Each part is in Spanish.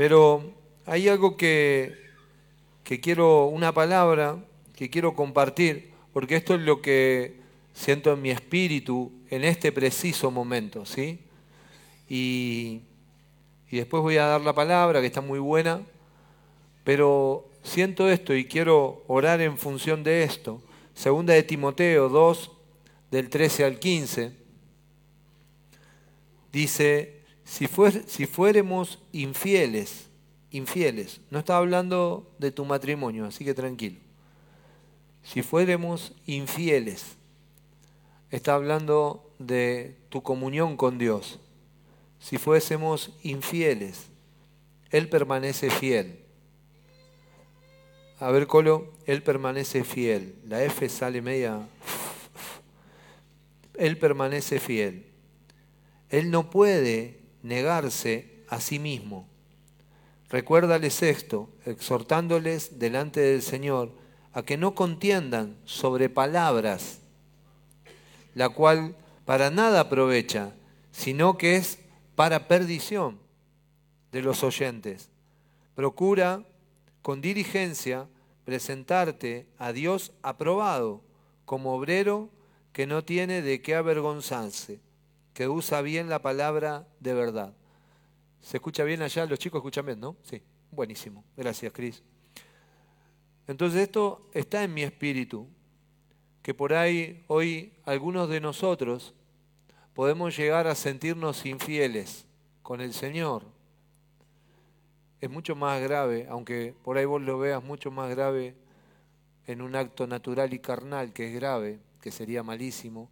Pero hay algo que, que quiero, una palabra que quiero compartir, porque esto es lo que siento en mi espíritu en este preciso momento, ¿sí? Y, y después voy a dar la palabra, que está muy buena, pero siento esto y quiero orar en función de esto. Segunda de Timoteo 2, del 13 al 15, dice, si, si fuéramos infieles, infieles, no está hablando de tu matrimonio, así que tranquilo. Si fuéramos infieles, está hablando de tu comunión con Dios. Si fuésemos infieles, Él permanece fiel a ver, Colo, él permanece fiel. La F sale media... Él permanece fiel. Él no puede negarse a sí mismo. Recuérdales esto, exhortándoles delante del Señor a que no contiendan sobre palabras, la cual para nada aprovecha, sino que es para perdición de los oyentes. Procura con diligencia presentarte a Dios aprobado como obrero que no tiene de qué avergonzarse, que usa bien la palabra de verdad. ¿Se escucha bien allá? Los chicos escuchan bien, ¿no? Sí, buenísimo. Gracias, Cris. Entonces esto está en mi espíritu, que por ahí hoy algunos de nosotros podemos llegar a sentirnos infieles con el Señor, es mucho más grave, aunque por ahí vos lo veas mucho más grave en un acto natural y carnal, que es grave, que sería malísimo,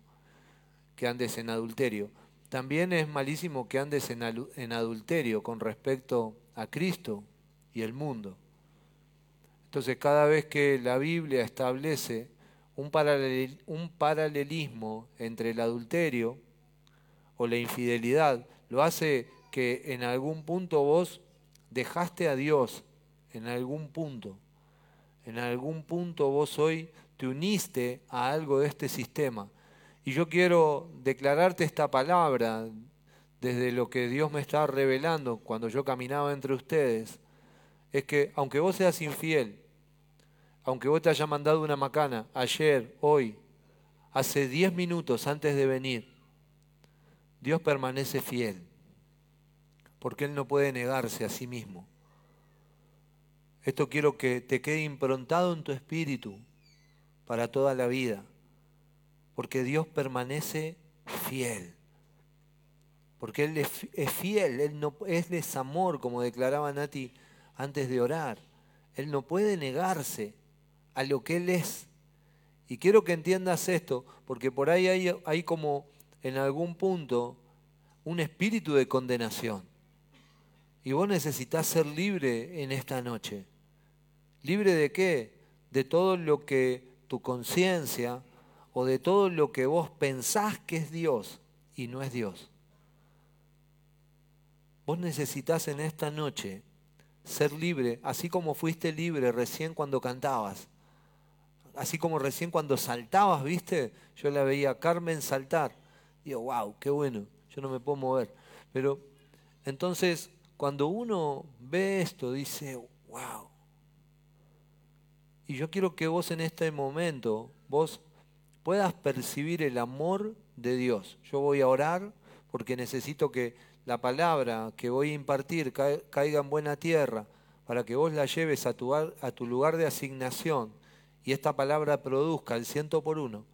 que andes en adulterio. También es malísimo que andes en, adulterio con respecto a Cristo y el mundo. Entonces cada vez que la Biblia establece un, un paralelismo entre el adulterio o la infidelidad, lo hace que en algún punto vos dejaste a Dios en algún punto. En algún punto vos hoy te uniste a algo de este sistema. Y yo quiero declararte esta palabra desde lo que Dios me está revelando cuando yo caminaba entre ustedes. Es que aunque vos seas infiel, aunque vos te haya mandado una macana ayer, hoy, hace diez minutos antes de venir, Dios permanece fiel porque Él no puede negarse a sí mismo. Esto quiero que te quede improntado en tu espíritu para toda la vida, porque Dios permanece fiel, porque Él es, fiel, Él, no, es amor, como declaraba Nati antes de orar. Él no puede negarse a lo que Él es. Y quiero que entiendas esto, porque por ahí hay, hay como en algún punto un espíritu de condenación. Y vos necesitas ser libre en esta noche. ¿Libre de qué? De todo lo que tu conciencia o de todo lo que vos pensás que es Dios y no es Dios. Vos necesitas en esta noche ser libre, así como fuiste libre recién cuando cantabas, así como recién cuando saltabas, ¿viste? Yo la veía a Carmen saltar. Digo, wow, qué bueno, yo no me puedo mover. Pero entonces cuando uno ve esto, dice, wow. Y yo quiero que vos en este momento, vos puedas percibir el amor de Dios. Yo voy a orar porque necesito que la palabra que voy a impartir caiga en buena tierra para que vos la lleves a tu, lugar de asignación y esta palabra produzca el ciento por uno.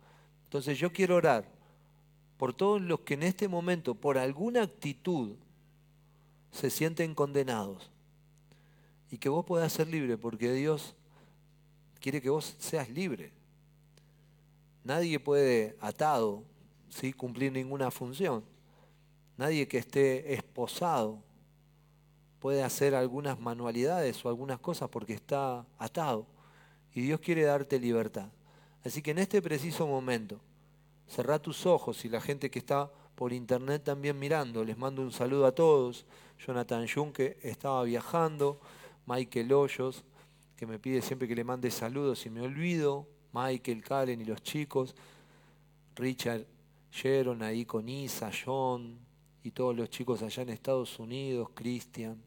Entonces yo quiero orar por todos los que en este momento, por alguna actitud, se sienten condenados. Y que vos puedas ser libre porque Dios quiere que vos seas libre. Nadie puede atado ¿sí? cumplir ninguna función. Nadie que esté esposado puede hacer algunas manualidades o algunas cosas porque está atado. Y Dios quiere darte libertad. Así que en este preciso momento, cerrá tus ojos y la gente que está por internet también mirando, les mando un saludo a todos. Jonathan Jung, que estaba viajando, Michael Hoyos, que me pide siempre que le mande saludos y me olvido, Michael, Karen y los chicos, Richard Sharon ahí con Isa, John y todos los chicos allá en Estados Unidos, Christian,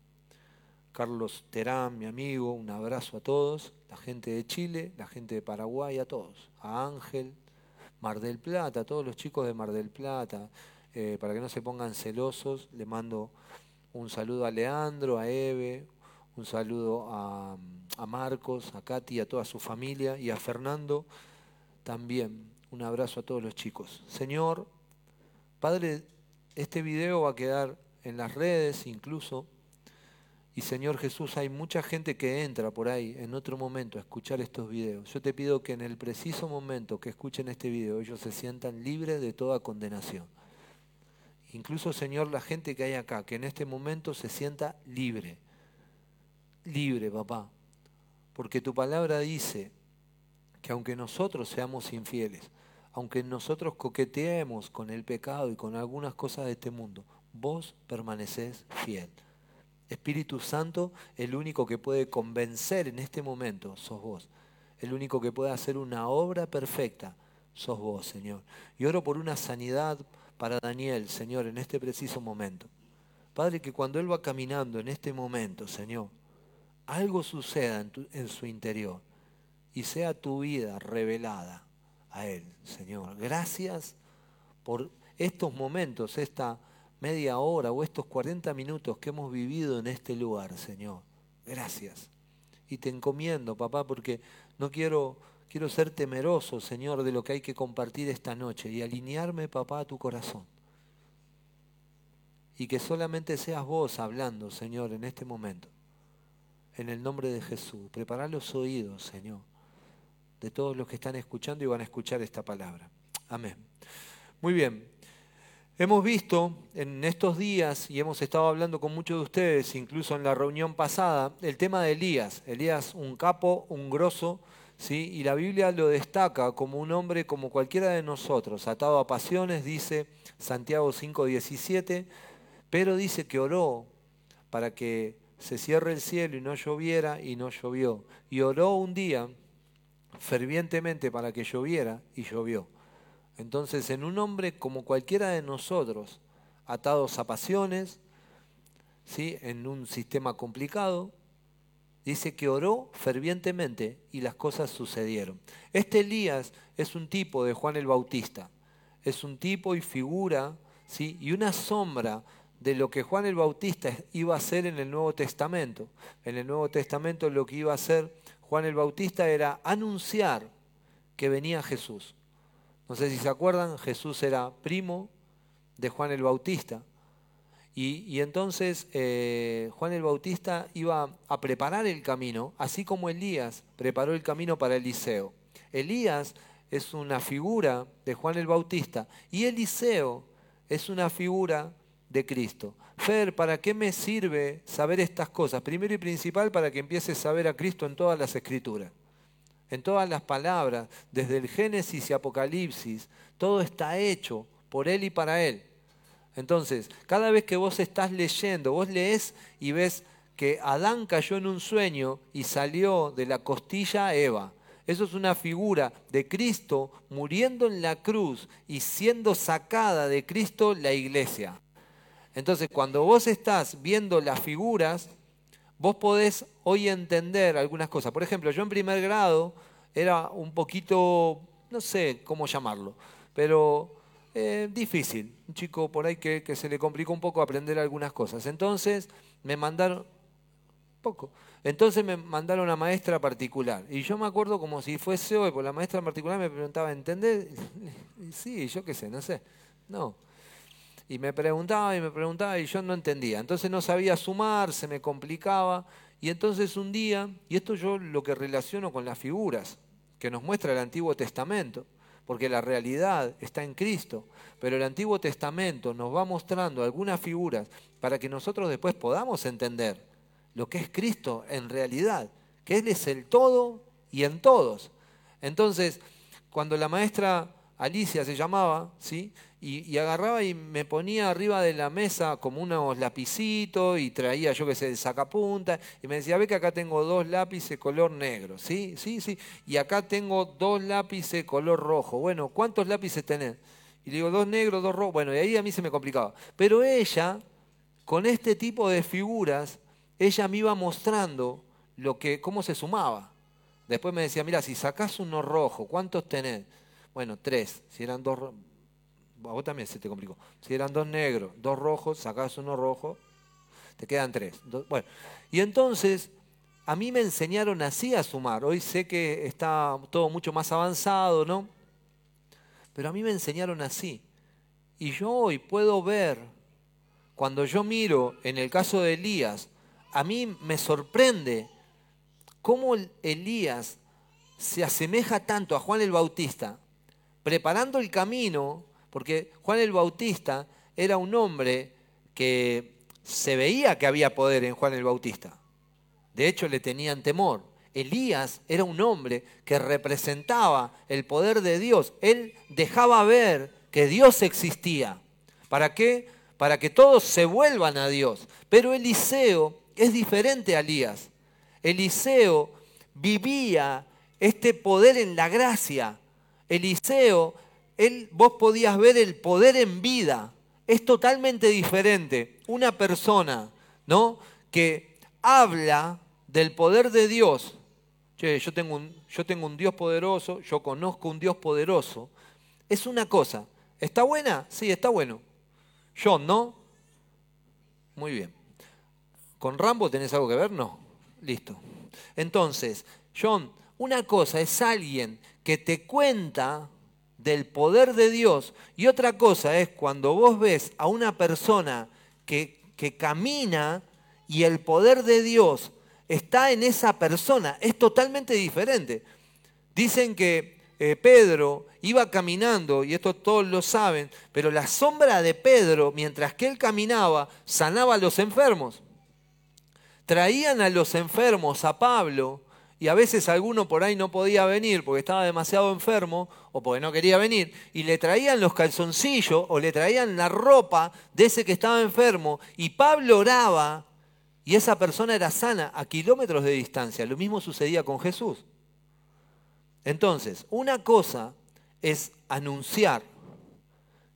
Carlos Terán, mi amigo, un abrazo a todos, la gente de Chile, la gente de Paraguay, a todos, a Ángel, Mar del Plata, a todos los chicos de Mar del Plata, eh, para que no se pongan celosos, le mando un saludo a Leandro, a Eve, un saludo a, Marcos, a Katy, a toda su familia y a Fernando también. Un abrazo a todos los chicos. Señor, Padre, este video va a quedar en las redes incluso. Y Señor Jesús, hay mucha gente que entra por ahí en otro momento a escuchar estos videos. Yo te pido que en el preciso momento que escuchen este video ellos se sientan libres de toda condenación. Incluso, Señor, la gente que hay acá, que en este momento se sienta libre. Libre, papá. Porque tu palabra dice que aunque nosotros seamos infieles, aunque nosotros coqueteemos con el pecado y con algunas cosas de este mundo, vos permaneces fiel. Espíritu Santo, el único que puede convencer en este momento, sos vos. El único que puede hacer una obra perfecta, sos vos, Señor. Y oro por una sanidad para Daniel, Señor, en este preciso momento. Padre, que cuando Él va caminando en este momento, Señor, algo suceda en, su interior y sea tu vida revelada a Él, Señor. Gracias por estos momentos, esta media hora o estos 40 minutos que hemos vivido en este lugar, Señor. Gracias. Y te encomiendo, papá, porque no quiero Quiero ser temeroso, Señor, de lo que hay que compartir esta noche y alinearme, papá, a tu corazón. Y que solamente seas vos hablando, Señor, en este momento. En el nombre de Jesús. Prepara los oídos, Señor, de todos los que están escuchando y van a escuchar esta palabra. Amén. Muy bien. Hemos visto en estos días, y hemos estado hablando con muchos de ustedes, incluso en la reunión pasada, el tema de Elías. Elías, un capo, un grosso, ¿sí? y la Biblia lo destaca como un hombre como cualquiera de nosotros, atado a pasiones, dice Santiago 5:17, pero dice que oró para que se cierre el cielo y no lloviera y no llovió. Y oró un día fervientemente para que lloviera y llovió. Entonces, en un hombre como cualquiera de nosotros, atados a pasiones, ¿sí? en un sistema complicado, dice que oró fervientemente y las cosas sucedieron. Este Elías es un tipo de Juan el Bautista, es un tipo y figura, ¿sí? y una sombra de lo que Juan el Bautista iba a hacer en el Nuevo Testamento. En el Nuevo Testamento lo que iba a hacer Juan el Bautista era anunciar que venía Jesús. No sé si se acuerdan, Jesús era primo de Juan el Bautista. Y, entonces eh, Juan el Bautista iba a preparar el camino, así como Elías preparó el camino para Eliseo. Elías es una figura de Juan el Bautista y Eliseo es una figura de Cristo. Fer, ¿para qué me sirve saber estas cosas? Primero y principal para que empieces a ver a Cristo en todas las escrituras, en todas las palabras, desde el Génesis y Apocalipsis, todo está hecho por Él y para Él. Entonces, cada vez que vos estás leyendo, vos lees y ves que Adán cayó en un sueño y salió de la costilla Eva. Eso es una figura de Cristo muriendo en la cruz y siendo sacada de Cristo la iglesia. Entonces, cuando vos estás viendo las figuras, vos podés hoy entender algunas cosas. Por ejemplo, yo en primer grado era un poquito, no sé cómo llamarlo, pero eh, difícil. Un chico por ahí que, se le complicó un poco aprender algunas cosas. Entonces me mandaron, poco, entonces me mandaron a maestra particular. Y yo me acuerdo como si fuese hoy, porque la maestra particular me preguntaba, ¿entendés? sí, yo qué sé, no sé. No. Y me preguntaba y me preguntaba y yo no entendía. Entonces no sabía sumar, se me complicaba. Y entonces un día, y esto yo lo que relaciono con las figuras que nos muestra el Antiguo Testamento, porque la realidad está en Cristo. Pero el Antiguo Testamento nos va mostrando algunas figuras para que nosotros después podamos entender lo que es Cristo en realidad, que Él es el todo y en todos. Entonces, cuando la maestra Alicia se llamaba, ¿sí? Y, agarraba y me ponía arriba de la mesa como unos lapicitos y traía, yo qué sé, el sacapunta y me decía, ve que acá tengo dos lápices color negro, ¿sí? Sí, sí. Y acá tengo dos lápices color rojo. Bueno, ¿cuántos lápices tenés? Y le digo, dos negros, dos rojos. Bueno, y ahí a mí se me complicaba. Pero ella, con este tipo de figuras, ella me iba mostrando lo que, cómo se sumaba. Después me decía, mira, si sacás uno rojo, ¿cuántos tenés? Bueno, tres. Si eran dos, a vos también se te complicó. Si eran dos negros, dos rojos, sacás uno rojo, te quedan tres. Bueno, y entonces a mí me enseñaron así a sumar. Hoy sé que está todo mucho más avanzado, ¿no? Pero a mí me enseñaron así. Y yo hoy puedo ver, cuando yo miro en el caso de Elías, a mí me sorprende cómo Elías se asemeja tanto a Juan el Bautista, preparando el camino, porque Juan el Bautista era un hombre que se veía que había poder en Juan el Bautista. De hecho, le tenían temor. Elías era un hombre que representaba el poder de Dios. Él dejaba ver que Dios existía. ¿Para qué? Para que todos se vuelvan a Dios. Pero Eliseo es diferente a Elías. Eliseo vivía este poder en la gracia. Eliseo, él, vos podías ver el poder en vida. Es totalmente diferente. Una persona, ¿no? Que habla del poder de Dios. yo tengo, un, yo tengo un Dios poderoso, yo conozco un Dios poderoso. Es una cosa. ¿Está buena? Sí, está bueno. John, ¿no? Muy bien. ¿Con Rambo tenés algo que ver? No. Listo. Entonces, John, una cosa es alguien que te cuenta del poder de Dios y otra cosa es cuando vos ves a una persona que, que camina y el poder de Dios está en esa persona. Es totalmente diferente. Dicen que eh, Pedro iba caminando, y esto todos lo saben, pero la sombra de Pedro, mientras que él caminaba, sanaba a los enfermos. Traían a los enfermos a Pablo, y a veces alguno por ahí no podía venir porque estaba demasiado enfermo o porque no quería venir, y le traían los calzoncillos o le traían la ropa de ese que estaba enfermo, y Pablo oraba y esa persona era sana a kilómetros de distancia. Lo mismo sucedía con Jesús. Entonces, una cosa es anunciar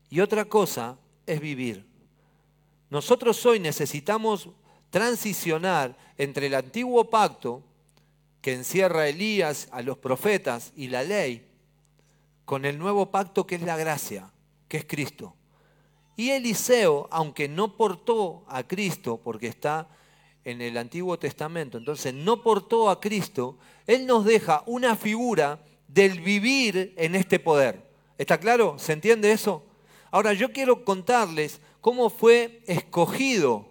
y otra cosa es vivir. Nosotros hoy necesitamos transicionar entre el antiguo pacto que encierra Elías, a los profetas y la ley, con el nuevo pacto que es la gracia, que es Cristo. Y Eliseo, aunque no portó a Cristo porque está en el Antiguo Testamento, entonces no portó a Cristo, Él nos deja una figura del vivir en este poder. ¿Está claro? ¿Se entiende eso? Ahora yo quiero contarles cómo fue escogido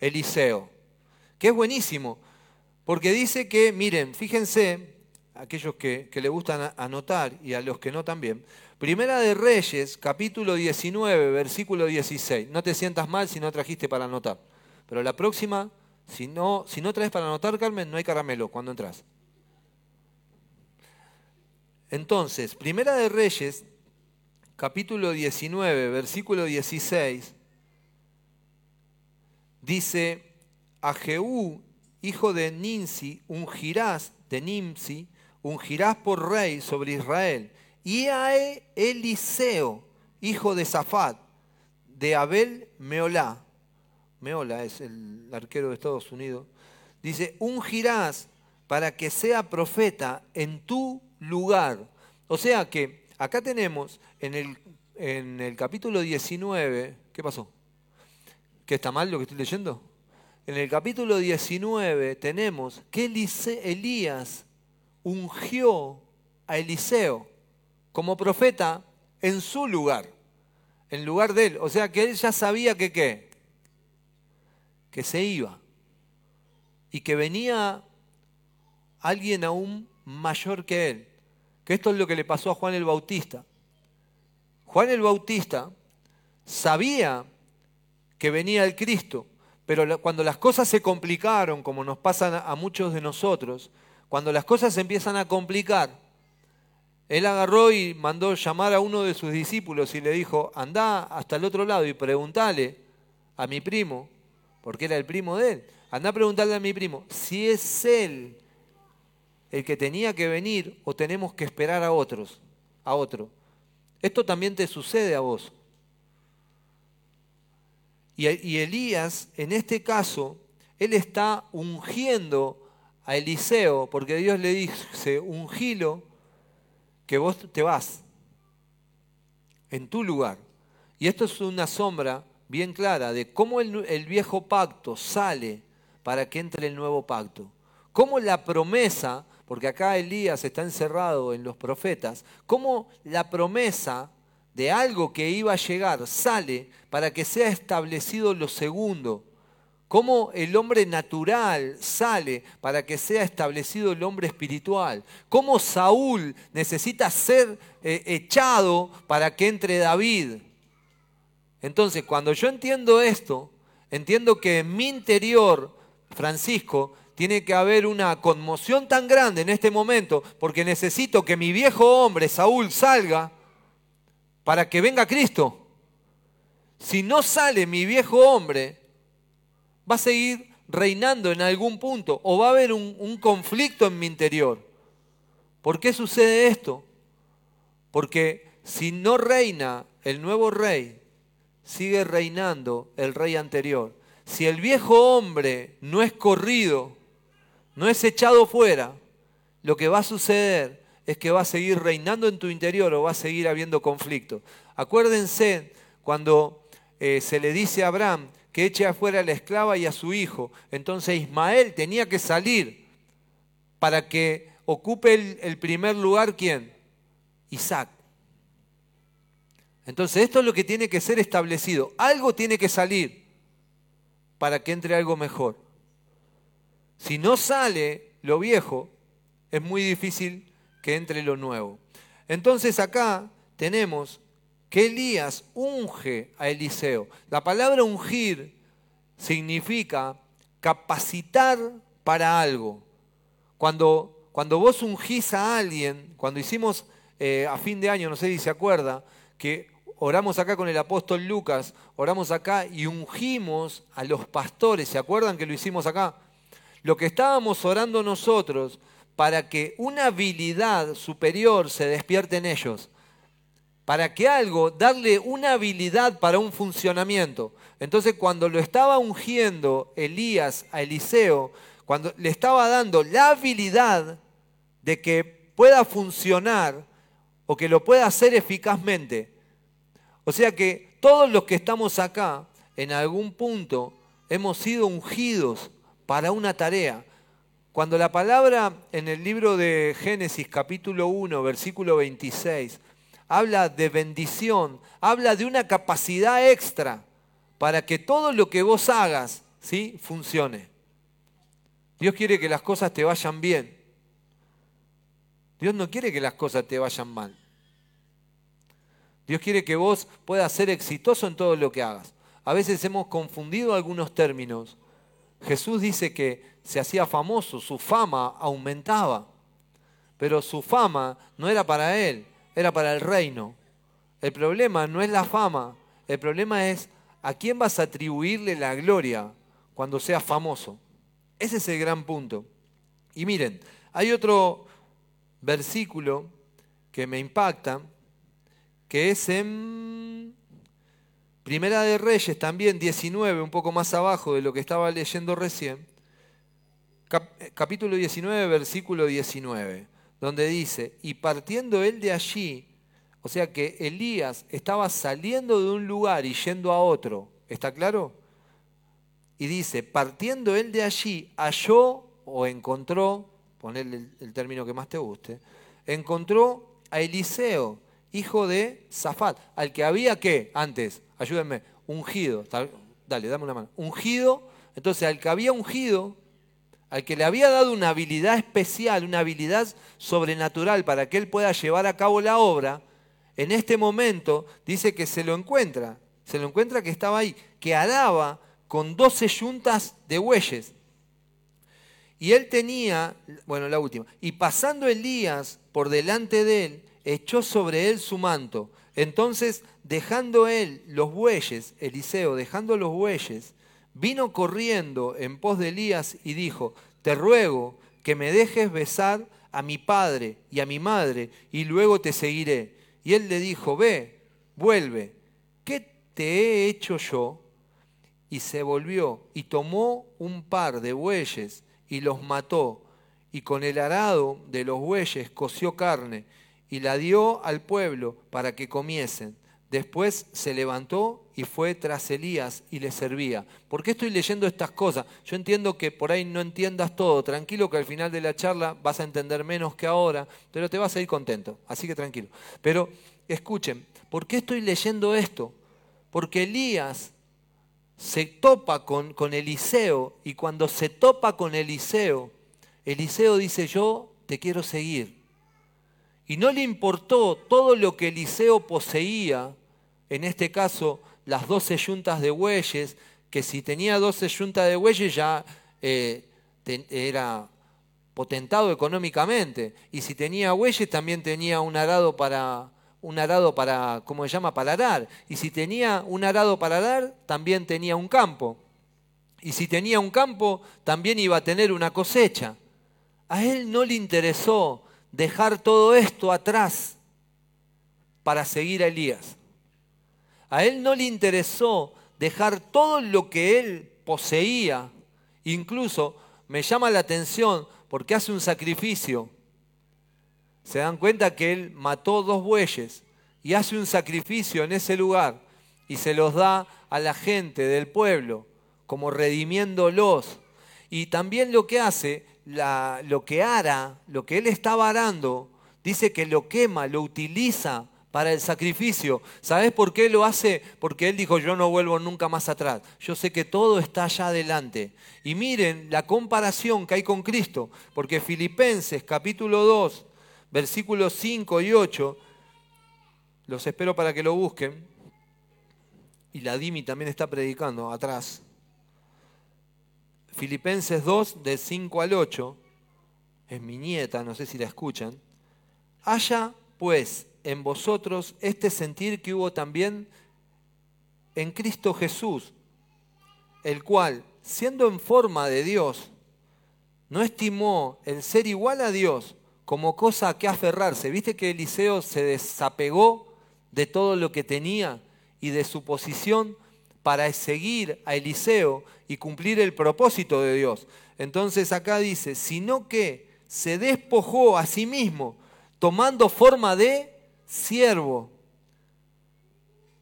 Eliseo, que es buenísimo, porque dice que, miren, fíjense, aquellos que, le gustan anotar y a los que no también, Primera de Reyes, capítulo 19, versículo 16. No te sientas mal si no trajiste para anotar. Pero la próxima, si no, si no traes para anotar, Carmen, no hay caramelo cuando entras. Entonces, Primera de Reyes, capítulo 19, versículo 16, dice, a Jehú, hijo de Ninsi, ungirás de Nimsi, ungirás por rey sobre Israel, y a Eliseo, hijo de Zafat, de Abel Meolá, Meola es el arquero de Estados Unidos, dice, ungirás para que sea profeta en tu lugar. O sea que acá tenemos en el, en el capítulo 19, ¿qué pasó? ¿Qué está mal lo que estoy leyendo? En el capítulo 19 tenemos que Elías ungió a Eliseo como profeta en su lugar, en lugar de él. O sea que él ya sabía que qué, que se iba y que venía alguien aún mayor que él. Que esto es lo que le pasó a Juan el Bautista. Juan el Bautista sabía que venía el Cristo, pero cuando las cosas se complicaron, como nos pasan a muchos de nosotros, cuando las cosas se empiezan a complicar, él agarró y mandó llamar a uno de sus discípulos y le dijo, anda hasta el otro lado y pregúntale a mi primo porque era el primo de él. Anda a preguntarle a mi primo si es él el que tenía que venir o tenemos que esperar a otros, a otro. Esto también te sucede a vos. Y, Elías, en este caso, él está ungiendo a Eliseo, porque Dios le dice, ungilo, que vos te vas en tu lugar. Y esto es una sombra bien clara de cómo el viejo pacto sale para que entre el nuevo pacto. Cómo la promesa, porque acá Elías está encerrado en los profetas, cómo la promesa de algo que iba a llegar sale para que sea establecido lo segundo. Cómo el hombre natural sale para que sea establecido el hombre espiritual. Cómo Saúl necesita ser eh, echado para que entre David. Entonces, cuando yo entiendo esto, entiendo que en mi interior, Francisco, tiene que haber una conmoción tan grande en este momento, porque necesito que mi viejo hombre, Saúl, salga para que venga Cristo. Si no sale mi viejo hombre, va a seguir reinando en algún punto o va a haber un, conflicto en mi interior. ¿Por qué sucede esto? Porque si no reina el nuevo rey, sigue reinando el rey anterior. Si el viejo hombre no es corrido, no es echado fuera, lo que va a suceder es que va a seguir reinando en tu interior o va a seguir habiendo conflicto. Acuérdense cuando eh, se le dice a Abraham que eche afuera a la esclava y a su hijo. Entonces Ismael tenía que salir para que ocupe el, el primer lugar, ¿quién? Isaac. Entonces esto es lo que tiene que ser establecido. Algo tiene que salir para que entre algo mejor. Si no sale lo viejo, es muy difícil que entre lo nuevo. Entonces acá tenemos que Elías unge a Eliseo. La palabra ungir significa capacitar para algo. Cuando, cuando vos ungís a alguien, cuando hicimos eh, a fin de año, no sé si se acuerda, que oramos acá con el apóstol Lucas, oramos acá y ungimos a los pastores, ¿se acuerdan que lo hicimos acá? Lo que estábamos orando nosotros para que una habilidad superior se despierte en ellos, para que algo, darle una habilidad para un funcionamiento. Entonces cuando lo estaba ungiendo Elías a Eliseo, cuando le estaba dando la habilidad de que pueda funcionar o que lo pueda hacer eficazmente. O sea que todos los que estamos acá, en algún punto, hemos sido ungidos para una tarea. Cuando la palabra en el libro de Génesis capítulo 1, versículo 26, habla de bendición, habla de una capacidad extra para que todo lo que vos hagas ¿sí? funcione. Dios quiere que las cosas te vayan bien. Dios no quiere que las cosas te vayan mal. Dios quiere que vos puedas ser exitoso en todo lo que hagas. A veces hemos confundido algunos términos Jesús dice que se hacía famoso, su fama aumentaba, pero su fama no era para él, era para el reino. El problema no es la fama, el problema es a quién vas a atribuirle la gloria cuando seas famoso. Ese es el gran punto. Y miren, hay otro versículo que me impacta, que es en Primera de Reyes también 19, un poco más abajo de lo que estaba leyendo recién. Eh, capítulo 19, versículo 19, donde dice, y partiendo él de allí, o sea que Elías estaba saliendo de un lugar y yendo a otro, ¿está claro? Y dice, partiendo él de allí, halló o encontró, ponerle el, el término que más te guste, encontró a Eliseo, hijo de Zafat, al que había que antes ayúdenme, ungido, dale, dame una mano, ungido, entonces al que había ungido, al que le había dado una habilidad especial, una habilidad sobrenatural para que él pueda llevar a cabo la obra, en este momento dice que se lo encuentra, se lo encuentra que estaba ahí, que araba con doce yuntas de bueyes. Y él tenía, bueno, la última, y pasando Elías por delante de él, echó sobre él su manto. Entonces dejando él los bueyes, Eliseo, dejando los bueyes, vino corriendo en pos de Elías y dijo, te ruego que me dejes besar a mi padre y a mi madre, y luego te seguiré. Y él le dijo, ve, vuelve, ¿qué te he hecho yo? y se volvió y tomó un par de bueyes y los mató y con el arado de los bueyes coció carne y la dio al pueblo para que comiesen. Después se levantó y fue tras Elías y le servía. ¿Por qué estoy leyendo estas cosas? Yo entiendo que por ahí no entiendas todo. Tranquilo que al final de la charla vas a entender menos que ahora, pero te vas a ir contento. Así que tranquilo. Pero escuchen, ¿por qué estoy leyendo esto? Porque Elías se topa con, con Eliseo y cuando se topa con Eliseo, Eliseo dice, yo te quiero seguir. Y no le importó todo lo que Eliseo poseía, en este caso las doce yuntas de bueyes, que si tenía doce yuntas de bueyes ya eh, era potentado económicamente. Y si tenía bueyes también tenía un arado para, un arado para, ¿cómo se llama?, para arar. Y si tenía un arado para arar, también tenía un campo. Y si tenía un campo, también iba a tener una cosecha. A él no le interesó dejar todo esto atrás para seguir a Elías. A él no le interesó dejar todo lo que él poseía. Incluso me llama la atención porque hace un sacrificio. Se dan cuenta que él mató dos bueyes y hace un sacrificio en ese lugar y se los da a la gente del pueblo como redimiéndolos. Y también lo que hace lo que ara, lo que él estaba arando, dice que lo quema, lo utiliza para el sacrificio. ¿Sabes por qué lo hace? Porque él dijo, yo no vuelvo nunca más atrás. Yo sé que todo está allá adelante. Y miren la comparación que hay con Cristo, porque Filipenses capítulo 2, versículos 5 y 8, los espero para que lo busquen. Y la Dimi también está predicando atrás. Filipenses 2, de 5 al 8, es mi nieta, no sé si la escuchan. Haya pues en vosotros este sentir que hubo también en Cristo Jesús, el cual, siendo en forma de Dios, no estimó el ser igual a Dios como cosa a que aferrarse. ¿Viste que Eliseo se desapegó de todo lo que tenía y de su posición para seguir a Eliseo y cumplir el propósito de Dios. Entonces acá dice, sino que se despojó a sí mismo, tomando forma de siervo.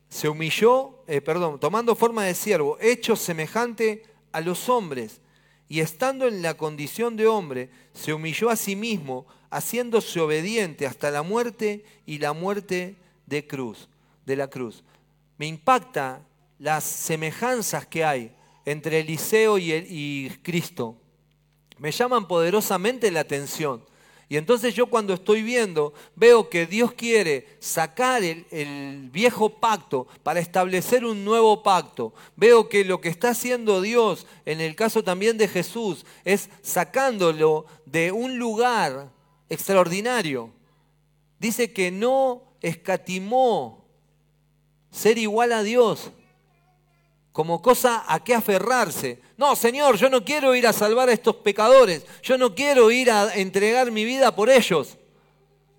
Se humilló, eh, perdón, tomando forma de siervo, hecho semejante a los hombres, y estando en la condición de hombre, se humilló a sí mismo, haciéndose obediente hasta la muerte y la muerte de cruz, de la cruz. Me impacta las semejanzas que hay entre Eliseo y, y Cristo. Me llaman poderosamente la atención. Y entonces yo cuando estoy viendo, veo que Dios quiere sacar el, el, viejo pacto para establecer un nuevo pacto. Veo que lo que está haciendo Dios, en el caso también de Jesús, es sacándolo de un lugar extraordinario. Dice que no escatimó ser igual a Dios, como cosa a qué aferrarse. No, Señor, yo no quiero ir a salvar a estos pecadores, yo no quiero ir a entregar mi vida por ellos.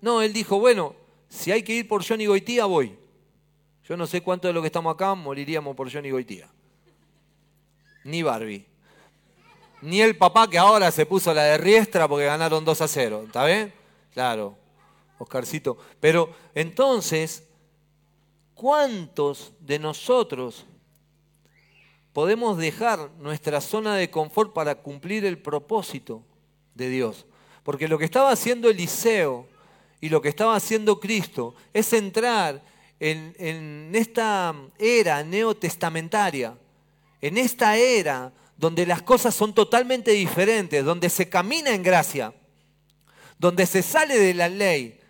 No, él dijo, bueno, si hay que ir por Johnny Goitía, voy. Yo no sé cuánto de lo que estamos acá moriríamos por Johnny Goitía. Ni Barbie. Ni el papá que ahora se puso la de Riestra porque ganaron 2 a 0. ¿Está bien? Claro, Oscarcito. Pero entonces, ¿cuántos de nosotros podemos dejar nuestra zona de confort para cumplir el propósito de Dios. Porque lo que estaba haciendo Eliseo y lo que estaba haciendo Cristo es entrar en, esta era neotestamentaria, en esta era donde las cosas son totalmente diferentes, donde se camina en gracia, donde se sale de la ley,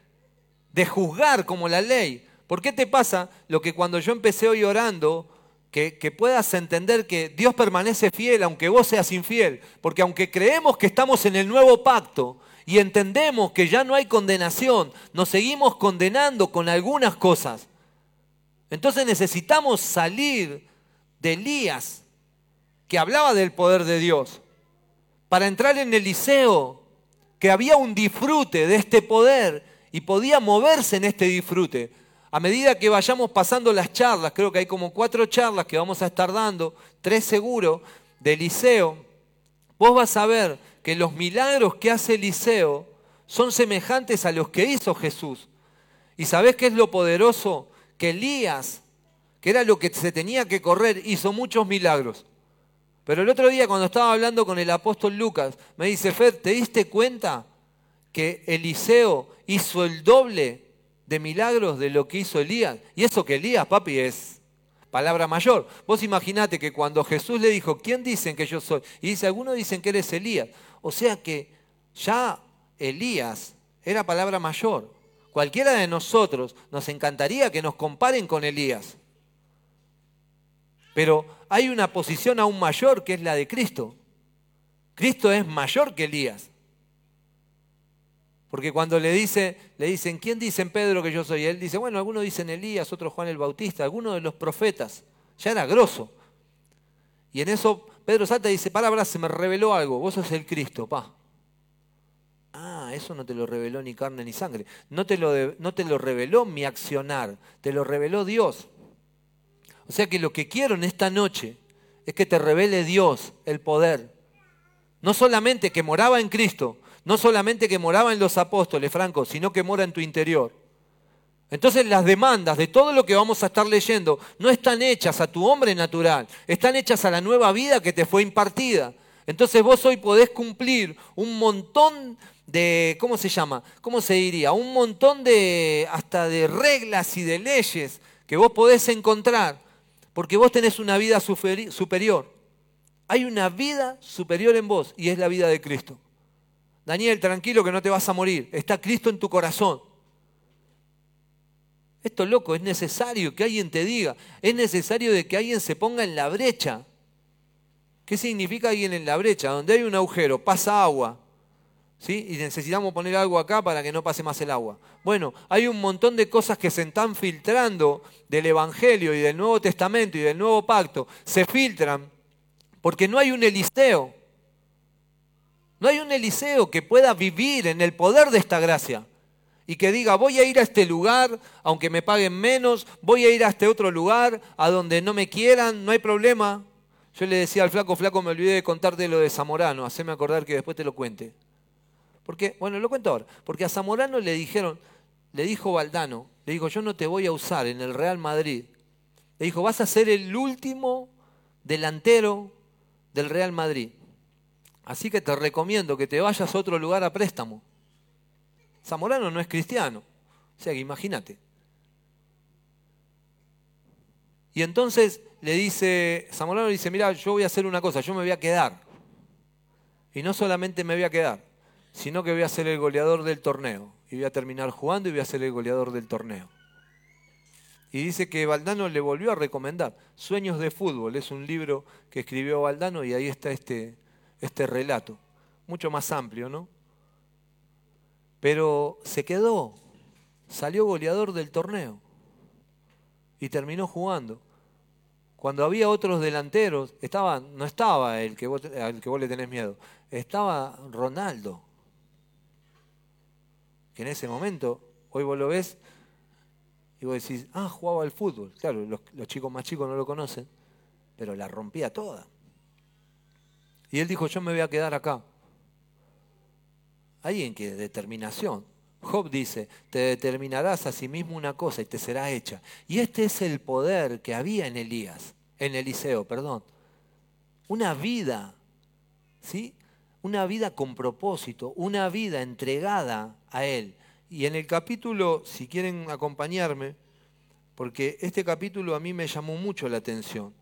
de juzgar como la ley. ¿Por qué te pasa lo que cuando yo empecé hoy orando, que, puedas entender que Dios permanece fiel aunque vos seas infiel. Porque aunque creemos que estamos en el nuevo pacto y entendemos que ya no hay condenación, nos seguimos condenando con algunas cosas. Entonces necesitamos salir de Elías, que hablaba del poder de Dios, para entrar en Eliseo, que había un disfrute de este poder y podía moverse en este disfrute. A medida que vayamos pasando las charlas, creo que hay como cuatro charlas que vamos a estar dando, tres seguro, de Eliseo, vos vas a ver que los milagros que hace Eliseo son semejantes a los que hizo Jesús. ¿Y sabés qué es lo poderoso? Que Elías, que era lo que se tenía que correr, hizo muchos milagros. Pero el otro día cuando estaba hablando con el apóstol Lucas, me dice, Fed, ¿te diste cuenta que Eliseo hizo el doble de milagros de lo que hizo Elías? Y eso que Elías, papi, es palabra mayor. Vos imaginate que cuando Jesús le dijo, ¿quién dicen que yo soy? Y dice, algunos dicen que eres Elías. O sea que ya Elías era palabra mayor. Cualquiera de nosotros nos encantaría que nos comparen con Elías. Pero hay una posición aún mayor que es la de Cristo. Cristo es mayor que Elías. Porque cuando le, dice, le dicen, ¿quién dicen Pedro que yo soy? Él dice, bueno, algunos dicen Elías, otros Juan el Bautista, algunos de los profetas. Ya era grosso. Y en eso Pedro salta y dice, palabra, se me reveló algo, vos sos el Cristo, pa. Ah, eso no te lo reveló ni carne ni sangre. No te lo, no te lo reveló mi accionar, te lo reveló Dios. O sea que lo que quiero en esta noche es que te revele Dios el poder. No solamente que moraba en Cristo, no solamente que moraba en los apóstoles, Franco, sino que mora en tu interior. Entonces las demandas de todo lo que vamos a estar leyendo no están hechas a tu hombre natural, están hechas a la nueva vida que te fue impartida. Entonces vos hoy podés cumplir un montón de, ¿cómo se llama? ¿Cómo se diría? Un montón de, hasta de reglas y de leyes que vos podés encontrar porque vos tenés una vida superior. Hay una vida superior en vos y es la vida de Cristo. Daniel, tranquilo que no te vas a morir. Está Cristo en tu corazón. Esto loco, es necesario que alguien te diga. Es necesario de que alguien se ponga en la brecha. ¿Qué significa alguien en la brecha? Donde hay un agujero, pasa agua. Y necesitamos poner algo acá para que no pase más el agua. Bueno, hay un montón de cosas que se están filtrando del Evangelio y del Nuevo Testamento y del Nuevo Pacto. Se filtran porque no hay un Eliseo. No hay un Eliseo que pueda vivir en el poder de esta gracia y que diga, voy a ir a este lugar, aunque me paguen menos, voy a ir a este otro lugar, a donde no me quieran, no hay problema. Yo le decía al flaco, flaco, me olvidé de contarte lo de Zamorano, haceme acordar que después te lo cuente. Porque, bueno, lo cuento ahora. Porque a Zamorano le dijeron, le dijo Valdano, le dijo, yo no te voy a usar en el Real Madrid. Le dijo, vas a ser el último delantero del Real Madrid. Así que te recomiendo que te vayas a otro lugar a préstamo. Zamorano no es cristiano. O sea que imagínate. Y entonces le dice, Zamorano dice, mira, yo voy a hacer una cosa, yo me voy a quedar. Y no solamente me voy a quedar, sino que voy a ser el goleador del torneo. Y voy a terminar jugando y voy a ser el goleador del torneo. Y dice que Valdano le volvió a recomendar. Sueños de fútbol es un libro que escribió Valdano y ahí está este, este relato. Mucho más amplio, ¿no? Pero se quedó, salió goleador del torneo y terminó jugando. Cuando había otros delanteros, estaba, no estaba el que, vos, al que vos le tenés miedo, estaba Ronaldo, que en ese momento, hoy vos lo ves y vos decís, ah, jugaba al fútbol. Claro, los, chicos más chicos no lo conocen, pero la rompía toda. Y él dijo, yo me voy a quedar acá. Alguien que determinación. Job dice, te determinarás a sí mismo una cosa y te será hecha. Y este es el poder que había en Elías, en Eliseo, perdón. Una vida, ¿sí? una vida con propósito, una vida entregada a Él. Y en el capítulo, si quieren acompañarme, porque este capítulo a mí me llamó mucho la atención,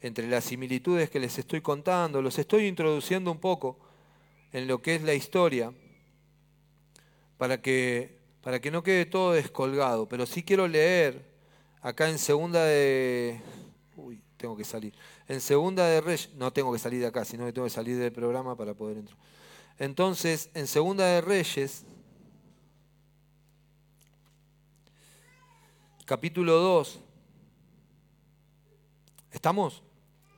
entre las similitudes que les estoy contando, los estoy introduciendo un poco en lo que es la historia, para que, para que no quede todo descolgado, pero sí quiero leer acá en segunda de... Uy, tengo que salir. En segunda de Reyes, no tengo que salir de acá, sino que tengo que salir del programa para poder entrar. Entonces, en segunda de Reyes, capítulo 2, ¿estamos?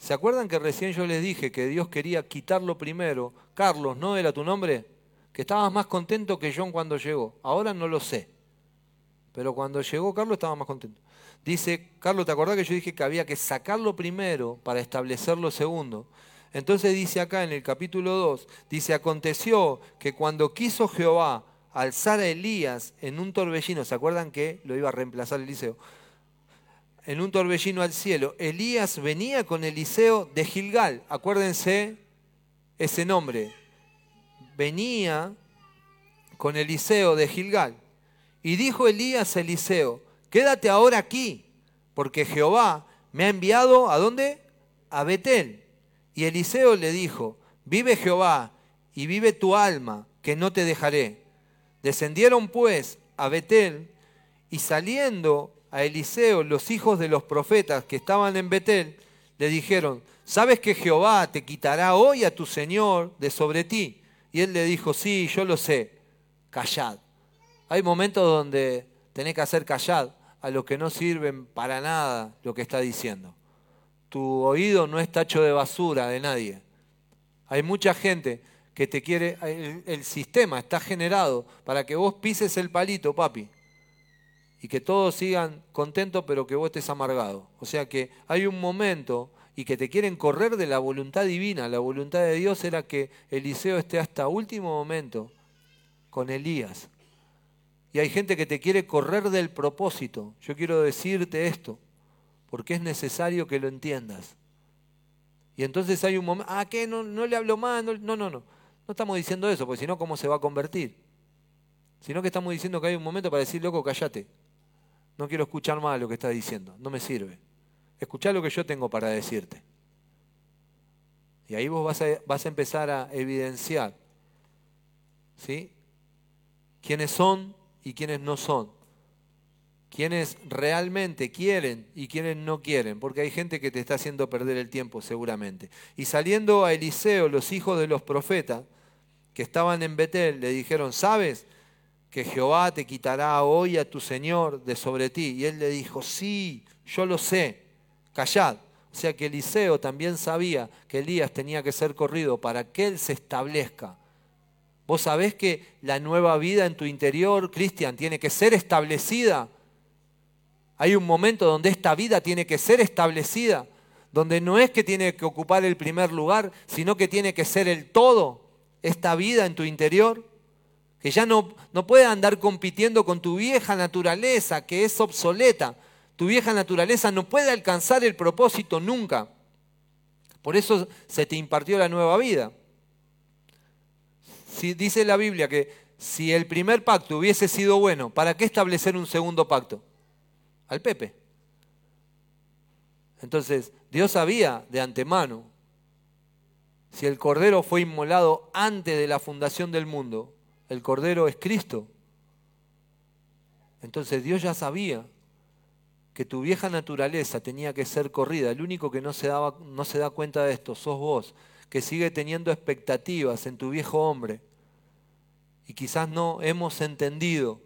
¿Se acuerdan que recién yo les dije que Dios quería quitarlo primero? Carlos, ¿no era tu nombre? Que estabas más contento que John cuando llegó. Ahora no lo sé. Pero cuando llegó Carlos estaba más contento. Dice, Carlos, ¿te acordás que yo dije que había que sacarlo primero para establecerlo segundo? Entonces dice acá en el capítulo 2, dice, aconteció que cuando quiso Jehová alzar a Elías en un torbellino, ¿se acuerdan que lo iba a reemplazar Eliseo? En un torbellino al cielo, Elías venía con Eliseo de Gilgal, acuérdense ese nombre, venía con Eliseo de Gilgal. Y dijo Elías a Eliseo, quédate ahora aquí, porque Jehová me ha enviado a dónde? A Betel. Y Eliseo le dijo, vive Jehová y vive tu alma, que no te dejaré. Descendieron pues a Betel y saliendo a Eliseo los hijos de los profetas que estaban en Betel, le dijeron, ¿sabes que Jehová te quitará hoy a tu Señor de sobre ti? Y él le dijo, sí, yo lo sé, callad. Hay momentos donde tenés que hacer callad a los que no sirven para nada lo que está diciendo. Tu oído no es tacho de basura de nadie. Hay mucha gente que te quiere, el, sistema está generado para que vos pises el palito, papi, y que todos sigan contentos, pero que vos estés amargado. O sea que hay un momento y que te quieren correr de la voluntad divina. La voluntad de Dios era que Eliseo esté hasta último momento con Elías. Y hay gente que te quiere correr del propósito. Yo quiero decirte esto, porque es necesario que lo entiendas. Y entonces hay un momento, ah, ¿qué? No, no le hablo más, no, no, no. No estamos diciendo eso, porque si no, ¿cómo se va a convertir? Sino que estamos diciendo que hay un momento para decir, loco, cállate. No quiero escuchar más lo que estás diciendo, no me sirve. Escuchá lo que yo tengo para decirte. Y ahí vos vas a, vas a empezar a evidenciar ¿sí? quiénes son y quiénes no son. Quiénes realmente quieren y quiénes no quieren, porque hay gente que te está haciendo perder el tiempo seguramente. Y saliendo a Eliseo, los hijos de los profetas, que estaban en Betel le dijeron, ¿sabes que Jehová te quitará hoy a tu Señor de sobre ti? Y él le dijo, sí, yo lo sé, callad. O sea que Eliseo también sabía que Elías tenía que ser corrido para que él se establezca. Vos sabés que la nueva vida en tu interior, Cristian, tiene que ser establecida. Hay un momento donde esta vida tiene que ser establecida, donde no es que tiene que ocupar el primer lugar, sino que tiene que ser el todo esta vida en tu interior, que ya no, no puede andar compitiendo con tu vieja naturaleza, que es obsoleta. Tu vieja naturaleza no puede alcanzar el propósito nunca. Por eso se te impartió la nueva vida. Si, dice la Biblia que si el primer pacto hubiese sido bueno, ¿para qué establecer un segundo pacto? Al Pepe. Entonces, Dios sabía de antemano si el Cordero fue inmolado antes de la fundación del mundo, el Cordero es Cristo. Entonces Dios ya sabía que tu vieja naturaleza tenía que ser corrida. El único que no se, daba, no se da cuenta de esto sos vos, que sigue teniendo expectativas en tu viejo hombre. Y quizás no hemos entendido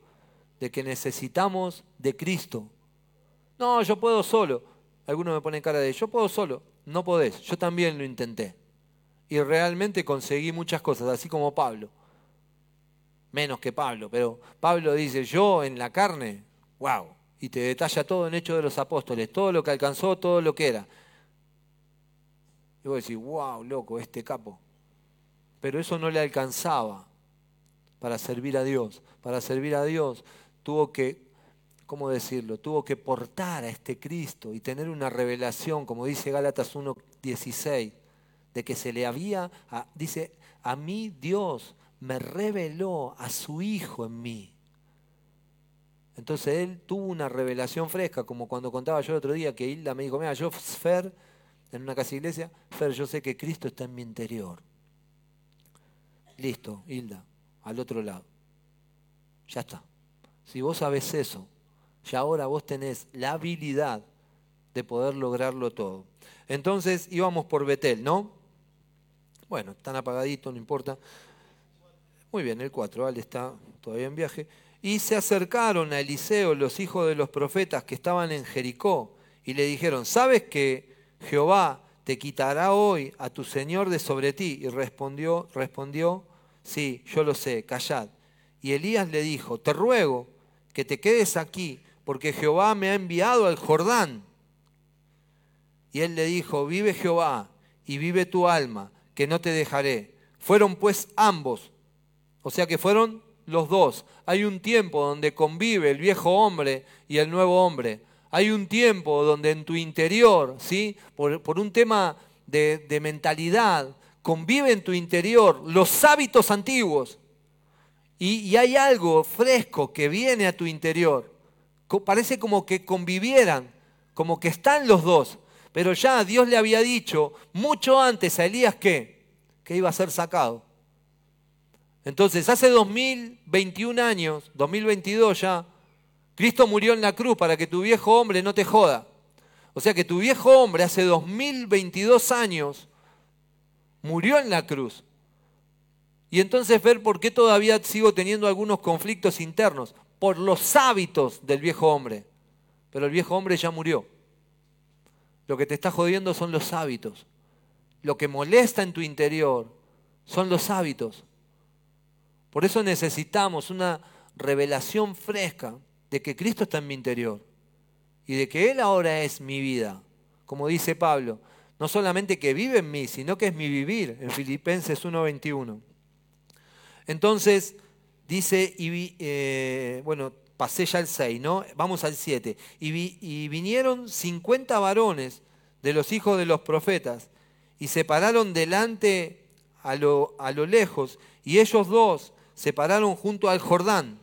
de que necesitamos de Cristo. No, yo puedo solo. Algunos me ponen cara de, yo puedo solo. No podés, yo también lo intenté y realmente conseguí muchas cosas, así como Pablo. Menos que Pablo, pero Pablo dice, yo en la carne, wow, y te detalla todo en Hechos de los Apóstoles, todo lo que alcanzó, todo lo que era. Y vos decís, wow, loco, este capo. Pero eso no le alcanzaba para servir a Dios. Para servir a Dios tuvo que, ¿cómo decirlo? Tuvo que portar a este Cristo y tener una revelación, como dice Gálatas 1.16 de que se le había, dice, a mí Dios me reveló a su Hijo en mí. Entonces él tuvo una revelación fresca, como cuando contaba yo el otro día que Hilda me dijo, mira, yo, Fer, en una casa iglesia, Fer, yo sé que Cristo está en mi interior. Listo, Hilda, al otro lado. Ya está. Si vos sabés eso, ya ahora vos tenés la habilidad de poder lograrlo todo. Entonces íbamos por Betel, ¿no? Bueno, están apagaditos, no importa. Muy bien, el 4, ¿vale? está todavía en viaje. Y se acercaron a Eliseo los hijos de los profetas que estaban en Jericó y le dijeron, ¿sabes que Jehová te quitará hoy a tu Señor de sobre ti? Y respondió, respondió, sí, yo lo sé, callad. Y Elías le dijo, te ruego que te quedes aquí, porque Jehová me ha enviado al Jordán. Y él le dijo, vive Jehová y vive tu alma, que no te dejaré. Fueron pues ambos, o sea que fueron los dos. Hay un tiempo donde convive el viejo hombre y el nuevo hombre. Hay un tiempo donde en tu interior, ¿sí? por, un tema de, mentalidad, convive en tu interior los hábitos antiguos y, hay algo fresco que viene a tu interior. Parece como que convivieran, como que están los dos. Pero ya Dios le había dicho mucho antes a Elías que, que iba a ser sacado. Entonces, hace 2021 años, 2022 ya, Cristo murió en la cruz para que tu viejo hombre no te joda. O sea que tu viejo hombre hace 2022 años murió en la cruz. Y entonces ver por qué todavía sigo teniendo algunos conflictos internos, por los hábitos del viejo hombre. Pero el viejo hombre ya murió. Lo que te está jodiendo son los hábitos. Lo que molesta en tu interior son los hábitos. Por eso necesitamos una revelación fresca de que Cristo está en mi interior y de que Él ahora es mi vida. Como dice Pablo, no solamente que vive en mí, sino que es mi vivir, en Filipenses 1.21. Entonces, dice, y, eh, bueno, pasé ya el 6, ¿no? Vamos al 7. Y, vinieron 50 varones de los hijos de los profetas y se pararon delante a lo, a lo lejos, y ellos dos se pararon junto al Jordán.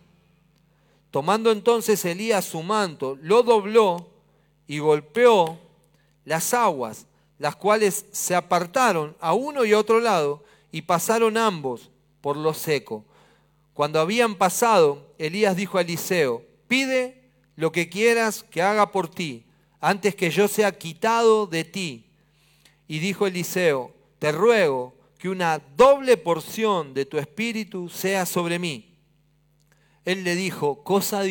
Tomando entonces Elías su manto, lo dobló y golpeó las aguas las cuales se apartaron a uno y otro lado y pasaron ambos por lo seco. Cuando habían pasado, Elías dijo a Eliseo, pide lo que quieras que haga por ti, antes que yo sea quitado de ti. Y dijo Eliseo, te ruego que una doble porción de tu espíritu sea sobre mí. Él le dijo, cosa,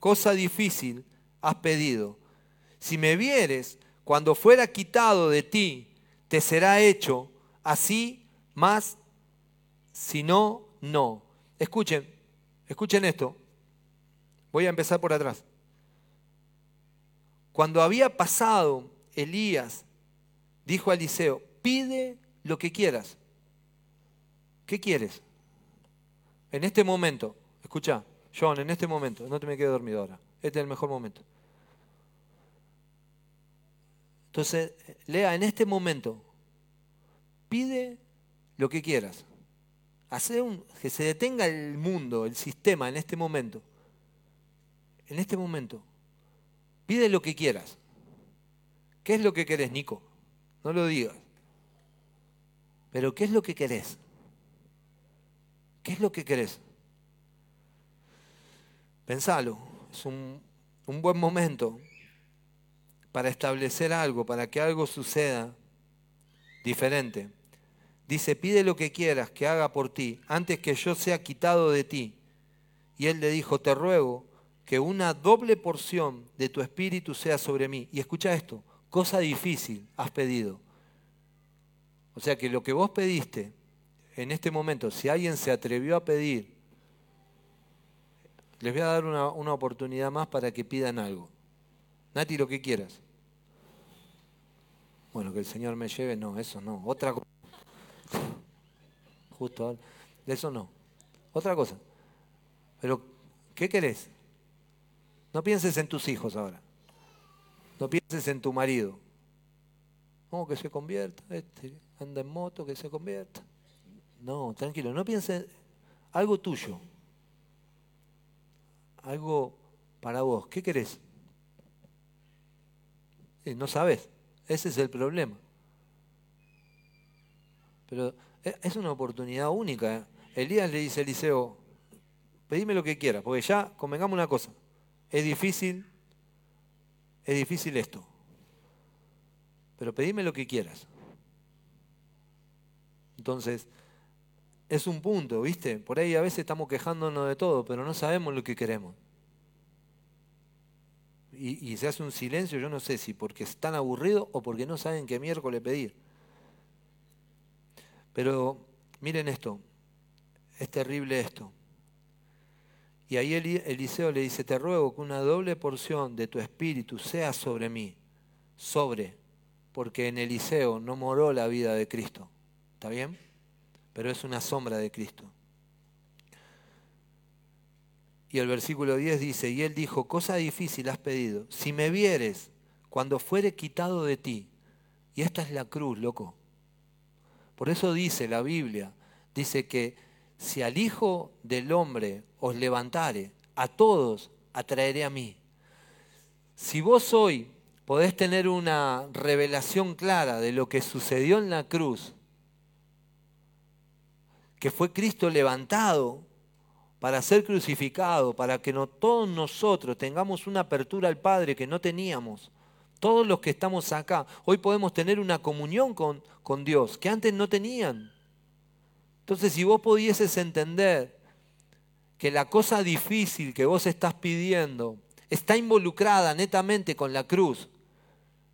cosa difícil has pedido. Si me vieres cuando fuera quitado de ti, te será hecho así más, si no, no. Escuchen, escuchen esto. Voy a empezar por atrás. Cuando había pasado Elías, dijo a Eliseo, pide lo que quieras. ¿Qué quieres? En este momento, escucha, John, en este momento, no te me quedes dormido ahora. Este es el mejor momento. Entonces, lea en este momento, pide lo que quieras. Hace un, que se detenga el mundo, el sistema en este momento. En este momento. Pide lo que quieras. ¿Qué es lo que querés, Nico? No lo digas. Pero ¿qué es lo que querés? ¿Qué es lo que querés? Pensalo. Es un, un buen momento para establecer algo, para que algo suceda diferente. Dice, pide lo que quieras que haga por ti, antes que yo sea quitado de ti. Y él le dijo, te ruego que una doble porción de tu espíritu sea sobre mí. Y escucha esto, cosa difícil has pedido. O sea que lo que vos pediste en este momento, si alguien se atrevió a pedir, les voy a dar una, oportunidad más para que pidan algo. Nati, lo que quieras. Bueno, que el Señor me lleve, no, eso no. Otra cosa. Justo, eso no. Otra cosa. Pero, ¿qué querés? No pienses en tus hijos ahora. No pienses en tu marido. No, que se convierta, este, anda en moto, que se convierta. No, tranquilo, no pienses algo tuyo. Algo para vos. ¿Qué querés? no sabes. Ese es el problema. Pero e, es una oportunidad única. ¿eh? Elías le dice a Eliseo, pedime lo que quieras, porque ya convengamos una cosa, es difícil, es difícil esto, pero pedime lo que quieras. Entonces, es un punto, ¿viste? Por ahí a veces estamos quejándonos de todo, pero no sabemos lo que queremos y, se hace un silencio, yo no sé si porque están aburridos o porque no saben qué miércoles pedir. Pero miren esto, es terrible esto. Y ahí Eliseo le dice, te ruego que una doble porción de tu espíritu sea sobre mí, sobre, porque en Eliseo no moró la vida de Cristo. ¿Está bien? Pero es una sombra de Cristo. Y el versículo 10 dice, y él dijo, cosa difícil has pedido, si me vieres cuando fuere quitado de ti, y esta es la cruz, loco. Por eso dice la Biblia, dice que si al Hijo del Hombre os levantare, a todos atraeré a mí. Si vos hoy podés tener una revelación clara de lo que sucedió en la cruz, que fue Cristo levantado para ser crucificado, para que no, todos nosotros tengamos una apertura al Padre que no teníamos. Todos los que estamos acá, hoy podemos tener una comunión con, con Dios que antes no tenían. Entonces, si vos pudieses entender que la cosa difícil que vos estás pidiendo está involucrada netamente con la cruz,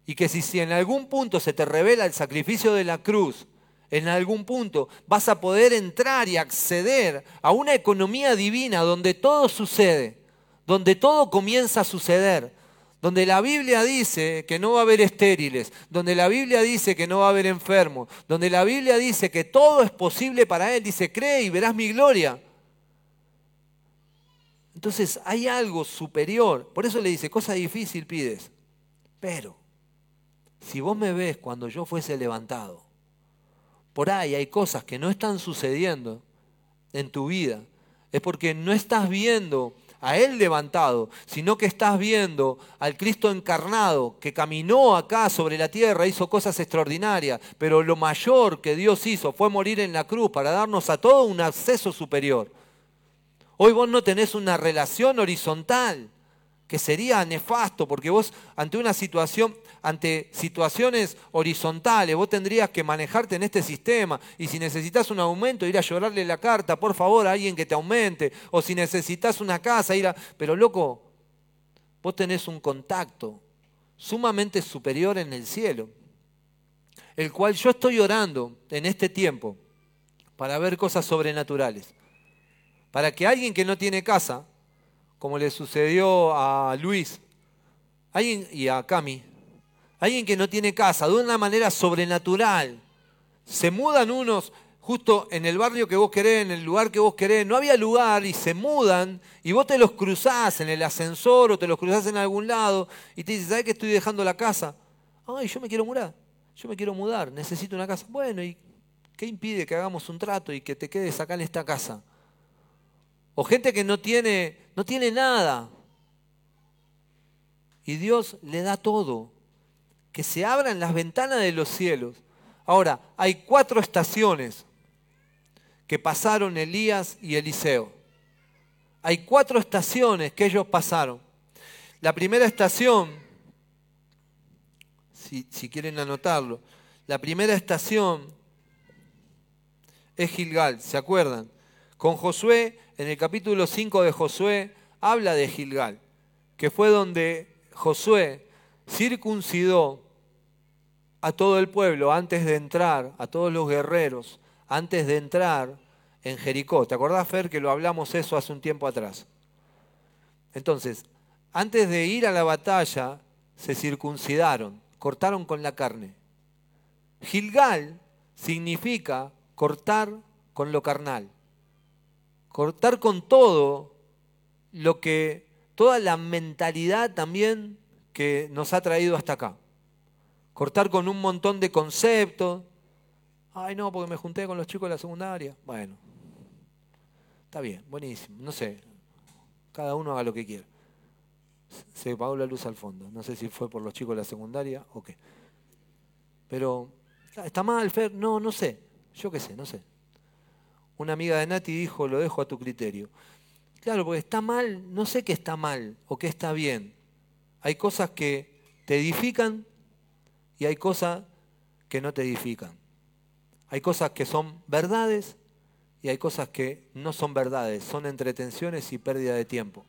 y que si, si en algún punto se te revela el sacrificio de la cruz, en algún punto vas a poder entrar y acceder a una economía divina donde todo sucede, donde todo comienza a suceder, donde la Biblia dice que no va a haber estériles, donde la Biblia dice que no va a haber enfermos, donde la Biblia dice que todo es posible para Él, dice, cree y verás mi gloria. Entonces hay algo superior, por eso le dice, cosa difícil pides, pero si vos me ves cuando yo fuese levantado, por ahí hay cosas que no están sucediendo en tu vida, es porque no estás viendo a Él levantado, sino que estás viendo al Cristo encarnado que caminó acá sobre la tierra, hizo cosas extraordinarias, pero lo mayor que Dios hizo fue morir en la cruz para darnos a todo un acceso superior. Hoy vos no tenés una relación horizontal, que sería nefasto, porque vos ante una situación, ante situaciones horizontales, vos tendrías que manejarte en este sistema. Y si necesitas un aumento, ir a llorarle la carta, por favor, a alguien que te aumente. O si necesitas una casa, ir a... Pero loco, vos tenés un contacto sumamente superior en el cielo, el cual yo estoy orando en este tiempo para ver cosas sobrenaturales. Para que alguien que no tiene casa, como le sucedió a Luis alguien, y a Cami, alguien que no tiene casa, de una manera sobrenatural. Se mudan unos justo en el barrio que vos querés, en el lugar que vos querés, no había lugar y se mudan y vos te los cruzás en el ascensor o te los cruzás en algún lado y te dices, ¿sabes que estoy dejando la casa? Ay, yo me quiero mudar, yo me quiero mudar, necesito una casa. Bueno, ¿y qué impide que hagamos un trato y que te quedes acá en esta casa? O gente que no tiene, no tiene nada. Y Dios le da todo que se abran las ventanas de los cielos. Ahora, hay cuatro estaciones que pasaron Elías y Eliseo. Hay cuatro estaciones que ellos pasaron. La primera estación, si, quieren anotarlo, la primera estación es Gilgal, ¿se acuerdan? Con Josué, en el capítulo 5 de Josué, habla de Gilgal, que fue donde Josué circuncidó a todo el pueblo antes de entrar, a todos los guerreros, antes de entrar en Jericó. ¿Te acordás, Fer, que lo hablamos eso hace un tiempo atrás? Entonces, antes de ir a la batalla, se circuncidaron, cortaron con la carne. Gilgal significa cortar con lo carnal, cortar con todo lo que, toda la mentalidad también que nos ha traído hasta acá cortar con un montón de conceptos. Ay, no, porque me junté con los chicos de la secundaria. Bueno, está bien, buenísimo. No sé, cada uno haga lo que quiera. Se apagó la luz al fondo. No sé si fue por los chicos de la secundaria o qué. Pero, ¿está mal, Fer? No, no sé. Yo qué sé, no sé. Una amiga de Nati dijo, lo dejo a tu criterio. Claro, porque está mal, no sé qué está mal o qué está bien. Hay cosas que te edifican y hay cosas que no te edifican. Hay cosas que son verdades y hay cosas que no son verdades, son entretenciones y pérdida de tiempo.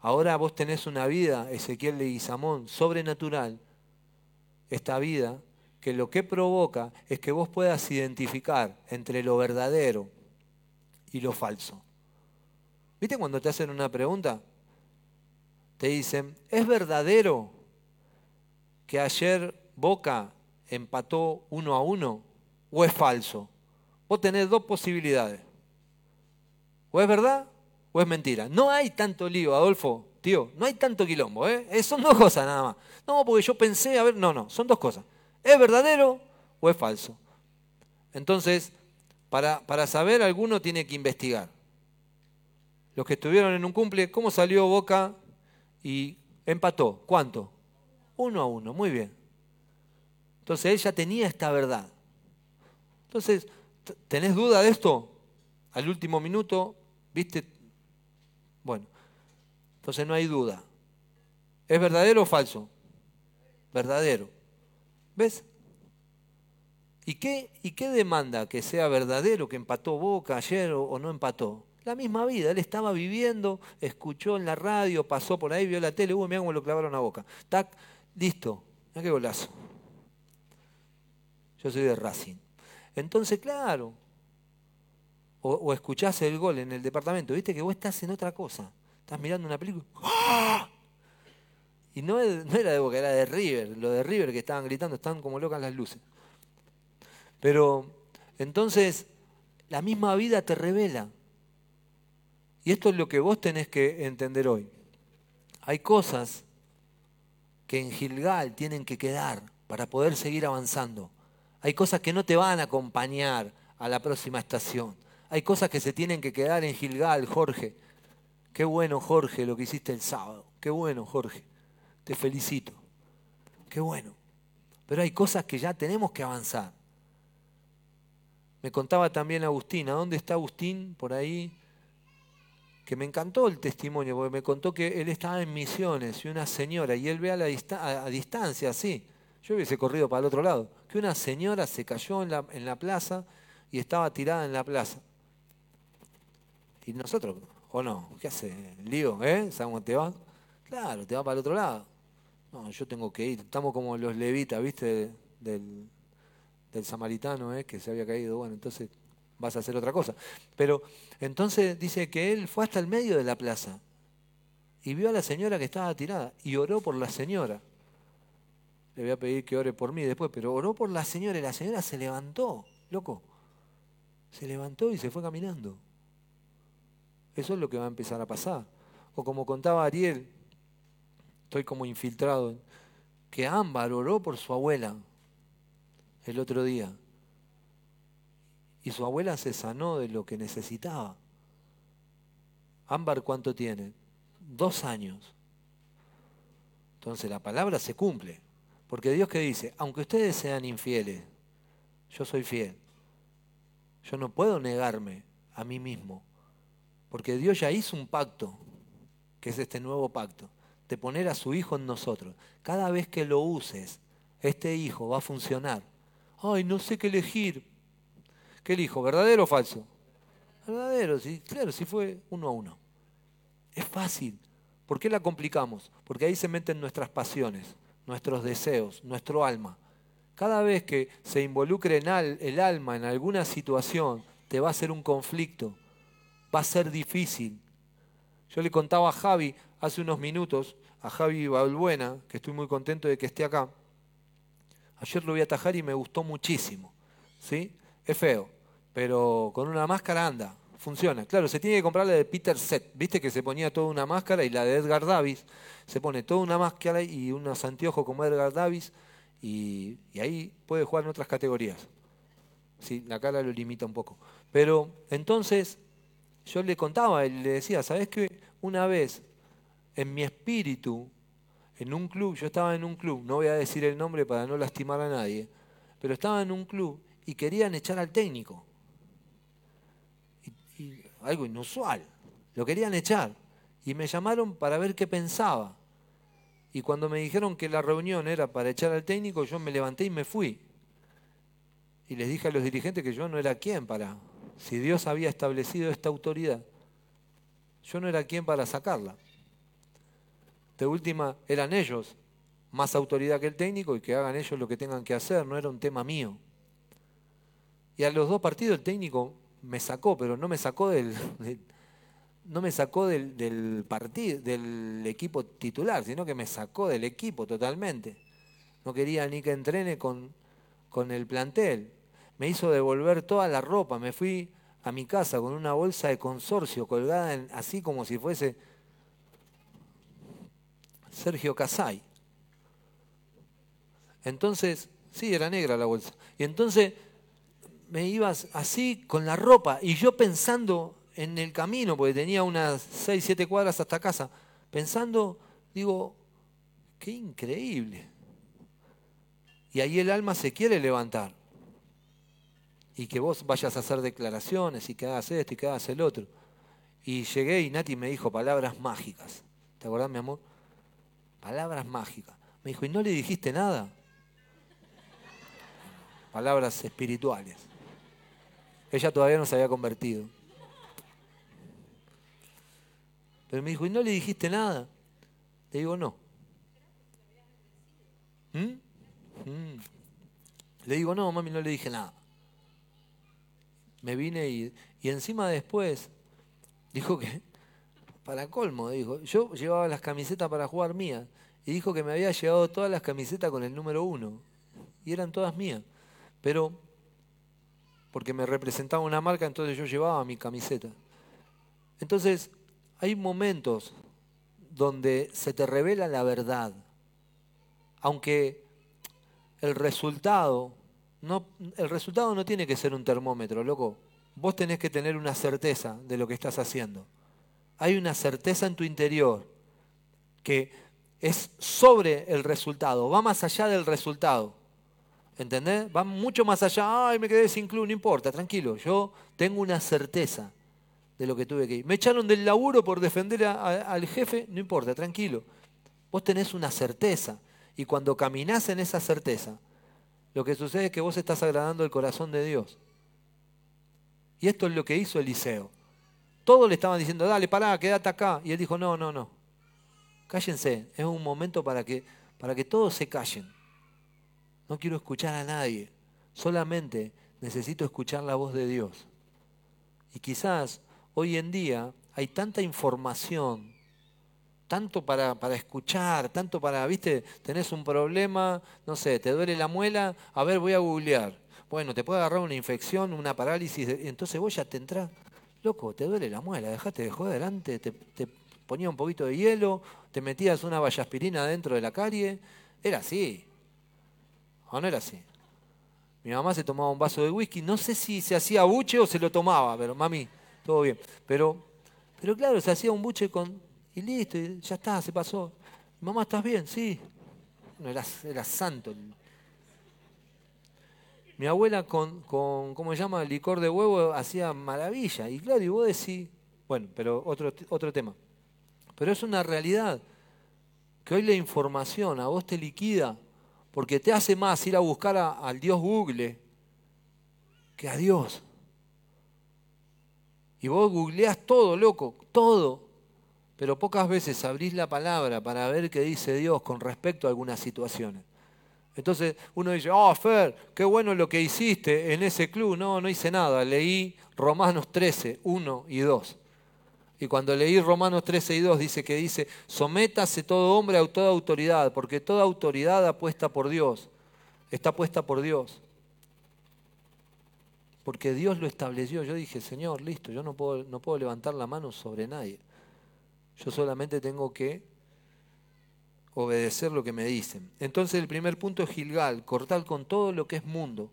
Ahora vos tenés una vida, Ezequiel de Guizamón, sobrenatural, esta vida, que lo que provoca es que vos puedas identificar entre lo verdadero y lo falso. ¿Viste cuando te hacen una pregunta? Te dicen, ¿es verdadero que ayer Boca empató uno a uno o es falso? Vos tenés dos posibilidades. O es verdad o es mentira. No hay tanto lío, Adolfo, tío, no hay tanto quilombo, ¿eh? Son dos cosas nada más. No, porque yo pensé, a ver, no, no, son dos cosas. ¿Es verdadero o es falso? Entonces, para, para saber, alguno tiene que investigar. Los que estuvieron en un cumple, ¿cómo salió Boca y empató? ¿Cuánto? Uno a uno, muy bien. Entonces él ya tenía esta verdad. Entonces, ¿tenés duda de esto? Al último minuto, ¿viste? Bueno, entonces no hay duda. ¿Es verdadero o falso? Verdadero. ¿Ves? ¿Y qué, ¿Y qué demanda que sea verdadero que empató Boca ayer o, no empató? La misma vida, él estaba viviendo, escuchó en la radio, pasó por ahí, vio la tele, uy, mira cómo lo clavaron a Boca. Tac, listo, mira qué golazo. Yo soy de Racing. Entonces, claro, o, escuchás el gol en el departamento, viste que vos estás en otra cosa. Estás mirando una película. ¡Ah! Y no, era de Boca, era de River. Lo de River que estaban gritando, están como locas las luces. Pero entonces la misma vida te revela. Y esto es lo que vos tenés que entender hoy. Hay cosas que en Gilgal tienen que quedar para poder seguir avanzando. Hay cosas que no te van a acompañar a la próxima estación. Hay cosas que se tienen que quedar en Gilgal, Jorge. Qué bueno, Jorge, lo que hiciste el sábado. Qué bueno, Jorge. Te felicito. Qué bueno. Pero hay cosas que ya tenemos que avanzar. Me contaba también Agustín, ¿a dónde está Agustín? Por ahí, que me encantó el testimonio, porque me contó que él estaba en misiones y una señora, y él ve a, la distancia, así, yo hubiese corrido para el otro lado, que una señora se cayó en la, plaza y estaba tirada en la plaza. Y nosotros, ¿o no? ¿Qué hace? ¿Lío? ¿Eh? ¿Sabes te va? Claro, te va para el otro lado. No, yo tengo que ir. Estamos como los levitas, ¿viste? Del, del samaritano ¿eh? que se había caído, bueno, entonces vas a hacer otra cosa. Pero entonces dice que él fue hasta el medio de la plaza y vio a la señora que estaba tirada y oró por la señora. Le voy a pedir que ore por mí después, pero oró por la señora y la señora se levantó, loco. Se levantó y se fue caminando. Eso es lo que va a empezar a pasar. O como contaba Ariel, estoy como infiltrado, que Ámbar oró por su abuela el otro día. Y su abuela se sanó de lo que necesitaba. Ámbar, ¿cuánto tiene? Dos años. Entonces la palabra se cumple. Porque Dios que dice, aunque ustedes sean infieles, yo soy fiel. Yo no puedo negarme a mí mismo. Porque Dios ya hizo un pacto, que es este nuevo pacto, de poner a su Hijo en nosotros. Cada vez que lo uses, este Hijo va a funcionar ay, no sé qué elegir. ¿Qué elijo? ¿Verdadero o falso? Verdadero, sí, claro, sí fue uno a uno. Es fácil. ¿Por qué la complicamos? Porque ahí se meten nuestras pasiones, nuestros deseos, nuestro alma. Cada vez que se involucre el alma en alguna situación, te va a ser un conflicto, va a ser difícil. Yo le contaba a Javi hace unos minutos, a Javi Balbuena, que estoy muy contento de que esté acá, Ayer lo vi atajar y me gustó muchísimo. ¿sí? Es feo, pero con una máscara anda, funciona. Claro, se tiene que comprar la de Peter Set. Viste que se ponía toda una máscara y la de Edgar Davis se pone toda una máscara y unos anteojos como Edgar Davis y, ahí puede jugar en otras categorías. Sí, la cara lo limita un poco. Pero entonces yo le contaba, y le decía, ¿sabes qué? Una vez en mi espíritu en un club, yo estaba en un club, no voy a decir el nombre para no lastimar a nadie, pero estaba en un club y querían echar al técnico. Algo inusual, lo querían echar. Y me llamaron para ver qué pensaba. Y cuando me dijeron que la reunión era para echar al técnico, yo me levanté y me fui. Y les dije a los dirigentes que yo no era quien para, si Dios había establecido esta autoridad, yo no era quien para sacarla. De última, eran ellos más autoridad que el técnico y que hagan ellos lo que tengan que hacer, no era un tema mío. Y a los dos partidos el técnico me sacó, pero no me sacó del, no me sacó del, partido, del equipo titular, sino que me sacó del equipo totalmente. No quería ni que entrene con, con el plantel. Me hizo devolver toda la ropa. Me fui a mi casa con una bolsa de consorcio colgada así como si fuese Sergio Casay. Entonces, sí, era negra la bolsa. Y entonces me ibas así con la ropa y yo pensando en el camino, porque tenía unas 6, 7 cuadras hasta casa, pensando, digo, qué increíble. Y ahí el alma se quiere levantar. Y que vos vayas a hacer declaraciones y que hagas esto y que hagas el otro. Y llegué y Nati me dijo palabras mágicas. ¿Te acordás, mi amor? Palabras mágicas. Me dijo, ¿y no le dijiste nada? Palabras espirituales. Ella todavía no se había convertido. Pero me dijo, ¿y no le dijiste nada? Le digo, no. ¿Mm? ¿Mm? Le digo, no, mami, no le dije nada. Me vine y, y encima después dijo que, para colmo, dijo, yo llevaba las camisetas para jugar mías y dijo que me había llevado todas las camisetas con el número uno y eran todas mías. Pero, porque me representaba una marca, entonces yo llevaba mi camiseta. Entonces, hay momentos donde se te revela la verdad, aunque el resultado no, el resultado no tiene que ser un termómetro, loco. Vos tenés que tener una certeza de lo que estás haciendo. Hay una certeza en tu interior que es sobre el resultado, va más allá del resultado. ¿Entendés? Va mucho más allá. Ay, me quedé sin club, no importa, tranquilo. Yo tengo una certeza de lo que tuve que ir. Me echaron del laburo por defender al jefe, no importa, tranquilo. Vos tenés una certeza. Y cuando caminás en esa certeza, lo que sucede es que vos estás agradando el corazón de Dios. Y esto es lo que hizo Eliseo. Todos le estaban diciendo, dale, pará, quédate acá. Y él dijo, no, no, no. Cállense. Es un momento para que, para que todos se callen. No quiero escuchar a nadie. Solamente necesito escuchar la voz de Dios. Y quizás hoy en día hay tanta información tanto para, para, escuchar, tanto para, viste, tenés un problema, no sé, te duele la muela, a ver, voy a googlear. Bueno, te puede agarrar una infección, una parálisis, entonces vos ya te entrás, loco, te duele la muela, dejate de joder adelante, te, ponía un poquito de hielo, te metías una vallaspirina dentro de la carie, era así. ¿O no era así? Mi mamá se tomaba un vaso de whisky, no sé si se hacía buche o se lo tomaba, pero mami, todo bien. Pero, pero claro, se hacía un buche con, y listo, ya está, se pasó. Mamá, ¿estás bien? Sí. No, era, era santo. Mi abuela con, con, ¿cómo se llama? Licor de huevo hacía maravilla. Y claro, y vos decís, bueno, pero otro, otro tema. Pero es una realidad que hoy la información a vos te liquida porque te hace más ir a buscar al Dios Google que a Dios. Y vos googleás todo, loco, todo pero pocas veces abrís la palabra para ver qué dice Dios con respecto a algunas situaciones. Entonces uno dice, oh Fer, qué bueno lo que hiciste en ese club. No, no hice nada. Leí Romanos 13, 1 y 2. Y cuando leí Romanos 13 y 2 dice que dice, sométase todo hombre a toda autoridad, porque toda autoridad apuesta por Dios, está puesta por Dios. Porque Dios lo estableció. Yo dije, Señor, listo, yo no puedo, no puedo levantar la mano sobre nadie. Yo solamente tengo que obedecer lo que me dicen. Entonces el primer punto es Gilgal, cortar con todo lo que es mundo.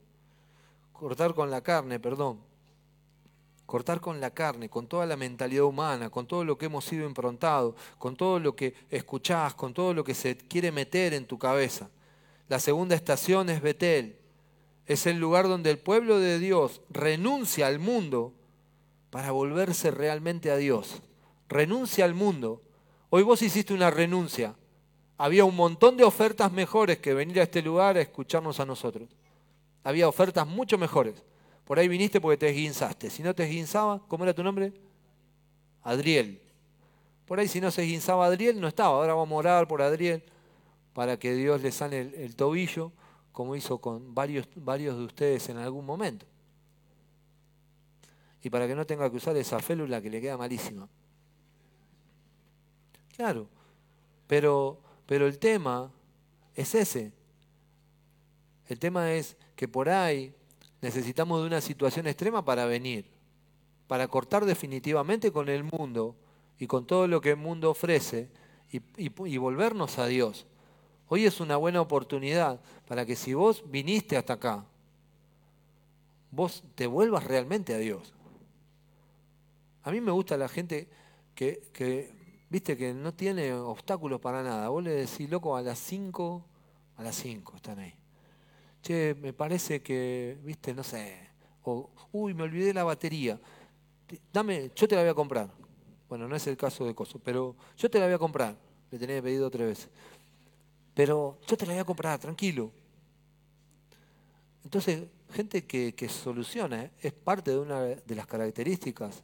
Cortar con la carne, perdón. Cortar con la carne, con toda la mentalidad humana, con todo lo que hemos sido improntados, con todo lo que escuchás, con todo lo que se quiere meter en tu cabeza. La segunda estación es Betel. Es el lugar donde el pueblo de Dios renuncia al mundo para volverse realmente a Dios renuncia al mundo. Hoy vos hiciste una renuncia. Había un montón de ofertas mejores que venir a este lugar a escucharnos a nosotros. Había ofertas mucho mejores. Por ahí viniste porque te esguinzaste. Si no te esguinzaba, ¿cómo era tu nombre? Adriel. Por ahí si no se esguinzaba Adriel, no estaba. Ahora vamos a orar por Adriel para que Dios le sane el, tobillo, como hizo con varios, varios de ustedes en algún momento. Y para que no tenga que usar esa félula que le queda malísima. Claro, pero, pero el tema es ese. El tema es que por ahí necesitamos de una situación extrema para venir, para cortar definitivamente con el mundo y con todo lo que el mundo ofrece y, y volvernos a Dios. Hoy es una buena oportunidad para que si vos viniste hasta acá, vos te vuelvas realmente a Dios. A mí me gusta la gente que, viste, que no tiene obstáculos para nada. Vos le decís, loco, a las 5, a las 5 están ahí. Che, me parece que, viste, no sé, o, uy, me olvidé la batería. Dame, yo te la voy a comprar. Bueno, no es el caso de Coso, pero yo te la voy a comprar. Le tenía pedido tres veces. Pero yo te la voy a comprar, tranquilo. Entonces, gente que, que soluciona, ¿eh? es parte de una de las características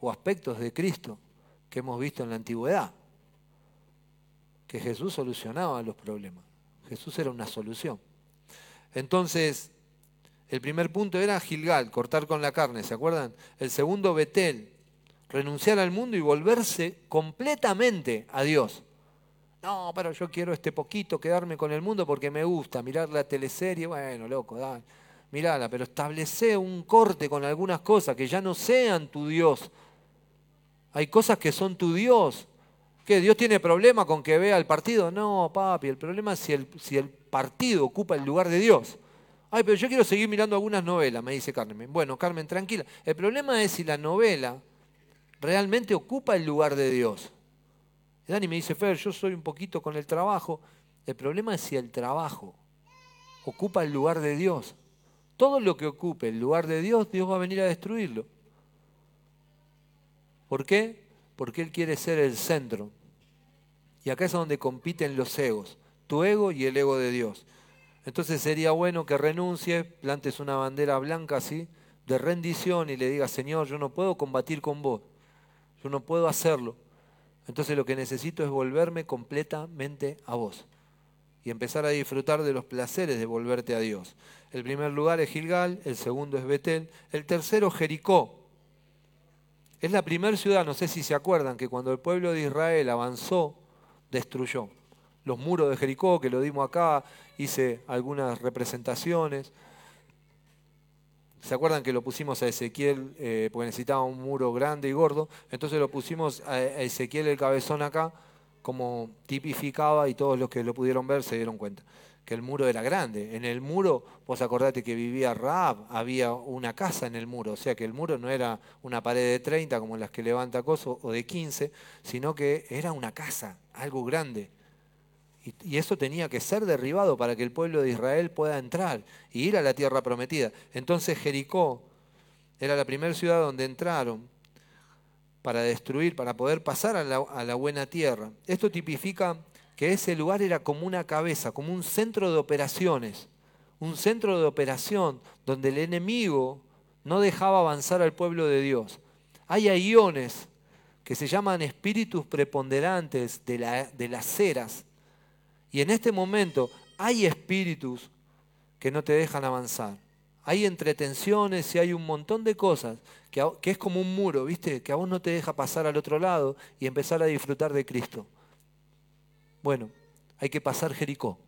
o aspectos de Cristo que hemos visto en la antigüedad. Que Jesús solucionaba los problemas. Jesús era una solución. Entonces, el primer punto era Gilgal, cortar con la carne, ¿se acuerdan? El segundo, Betel, renunciar al mundo y volverse completamente a Dios. No, pero yo quiero este poquito quedarme con el mundo porque me gusta mirar la teleserie. Bueno, loco, dale, mirala, pero establece un corte con algunas cosas que ya no sean tu Dios, hay cosas que son tu Dios. ¿Qué? ¿Dios tiene problema con que vea el partido? No, papi, el problema es si el, si el partido ocupa el lugar de Dios. Ay, pero yo quiero seguir mirando algunas novelas, me dice Carmen. Bueno, Carmen, tranquila. El problema es si la novela realmente ocupa el lugar de Dios. Dani me dice, Fer, yo soy un poquito con el trabajo. El problema es si el trabajo ocupa el lugar de Dios. Todo lo que ocupe el lugar de Dios, Dios va a venir a destruirlo. ¿Por qué? Porque Él quiere ser el centro. Y acá es donde compiten los egos, tu ego y el ego de Dios. Entonces sería bueno que renuncies, plantes una bandera blanca así, de rendición y le digas, Señor, yo no puedo combatir con vos, yo no puedo hacerlo. Entonces lo que necesito es volverme completamente a vos y empezar a disfrutar de los placeres de volverte a Dios. El primer lugar es Gilgal, el segundo es Betel, el tercero Jericó. Es la primera ciudad, no sé si se acuerdan, que cuando el pueblo de Israel avanzó, destruyó. Los muros de Jericó, que lo dimos acá, hice algunas representaciones. ¿Se acuerdan que lo pusimos a Ezequiel eh, porque necesitaba un muro grande y gordo? Entonces lo pusimos a Ezequiel el cabezón acá, como tipificaba y todos los que lo pudieron ver se dieron cuenta que el muro era grande. En el muro, vos acordate que vivía Raab, había una casa en el muro, o sea que el muro no era una pared de 30 como las que levanta Coso o de 15, sino que era una casa, algo grande. Y, eso tenía que ser derribado para que el pueblo de Israel pueda entrar y ir a la tierra prometida. Entonces Jericó era la primera ciudad donde entraron para destruir, para poder pasar a la, a la buena tierra. Esto tipifica que ese lugar era como una cabeza, como un centro de operaciones, un centro de operación donde el enemigo no dejaba avanzar al pueblo de Dios. Hay iones que se llaman espíritus preponderantes de las ceras. Y en este momento hay espíritus que no te dejan avanzar. Hay entretenciones y hay un montón de cosas que, que es como un muro, ¿viste? Que a vos no te deja pasar al otro lado y empezar a disfrutar de Cristo. Bueno, hay que pasar Jericó.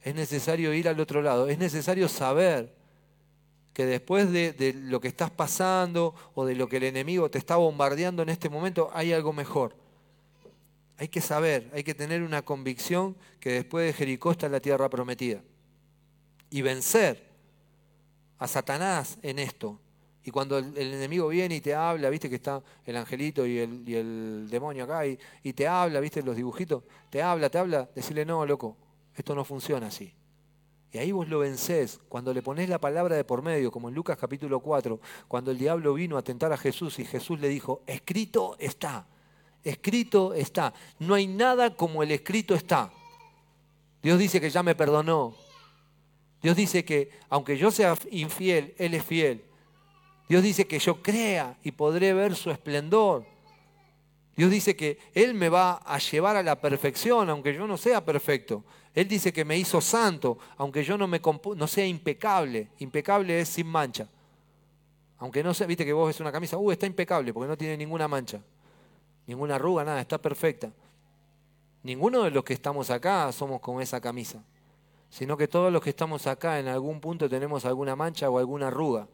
Es necesario ir al otro lado. Es necesario saber que después de, lo que estás pasando o de lo que el enemigo te está bombardeando en este momento, hay algo mejor. Hay que saber, hay que tener una convicción que después de Jericó está la tierra prometida. Y vencer a Satanás en esto, y cuando el, enemigo viene y te habla, viste que está el angelito y el, demonio acá, y, y, te habla, viste los dibujitos, te habla, te habla, decirle, no, loco, esto no funciona así. Y ahí vos lo vencés, cuando le ponés la palabra de por medio, como en Lucas capítulo 4, cuando el diablo vino a tentar a Jesús y Jesús le dijo, escrito está, escrito está, no hay nada como el escrito está. Dios dice que ya me perdonó. Dios dice que aunque yo sea infiel, Él es fiel. Dios dice que yo crea y podré ver su esplendor. Dios dice que Él me va a llevar a la perfección, aunque yo no sea perfecto. Él dice que me hizo santo, aunque yo no, me no sea impecable. Impecable es sin mancha. Aunque no sea, viste que vos ves una camisa, uh, está impecable porque no tiene ninguna mancha. ninguna arruga, nada, está perfecta. Ninguno de los que estamos acá somos con esa camisa, sino que todos los que estamos acá en algún punto tenemos alguna mancha o alguna arruga.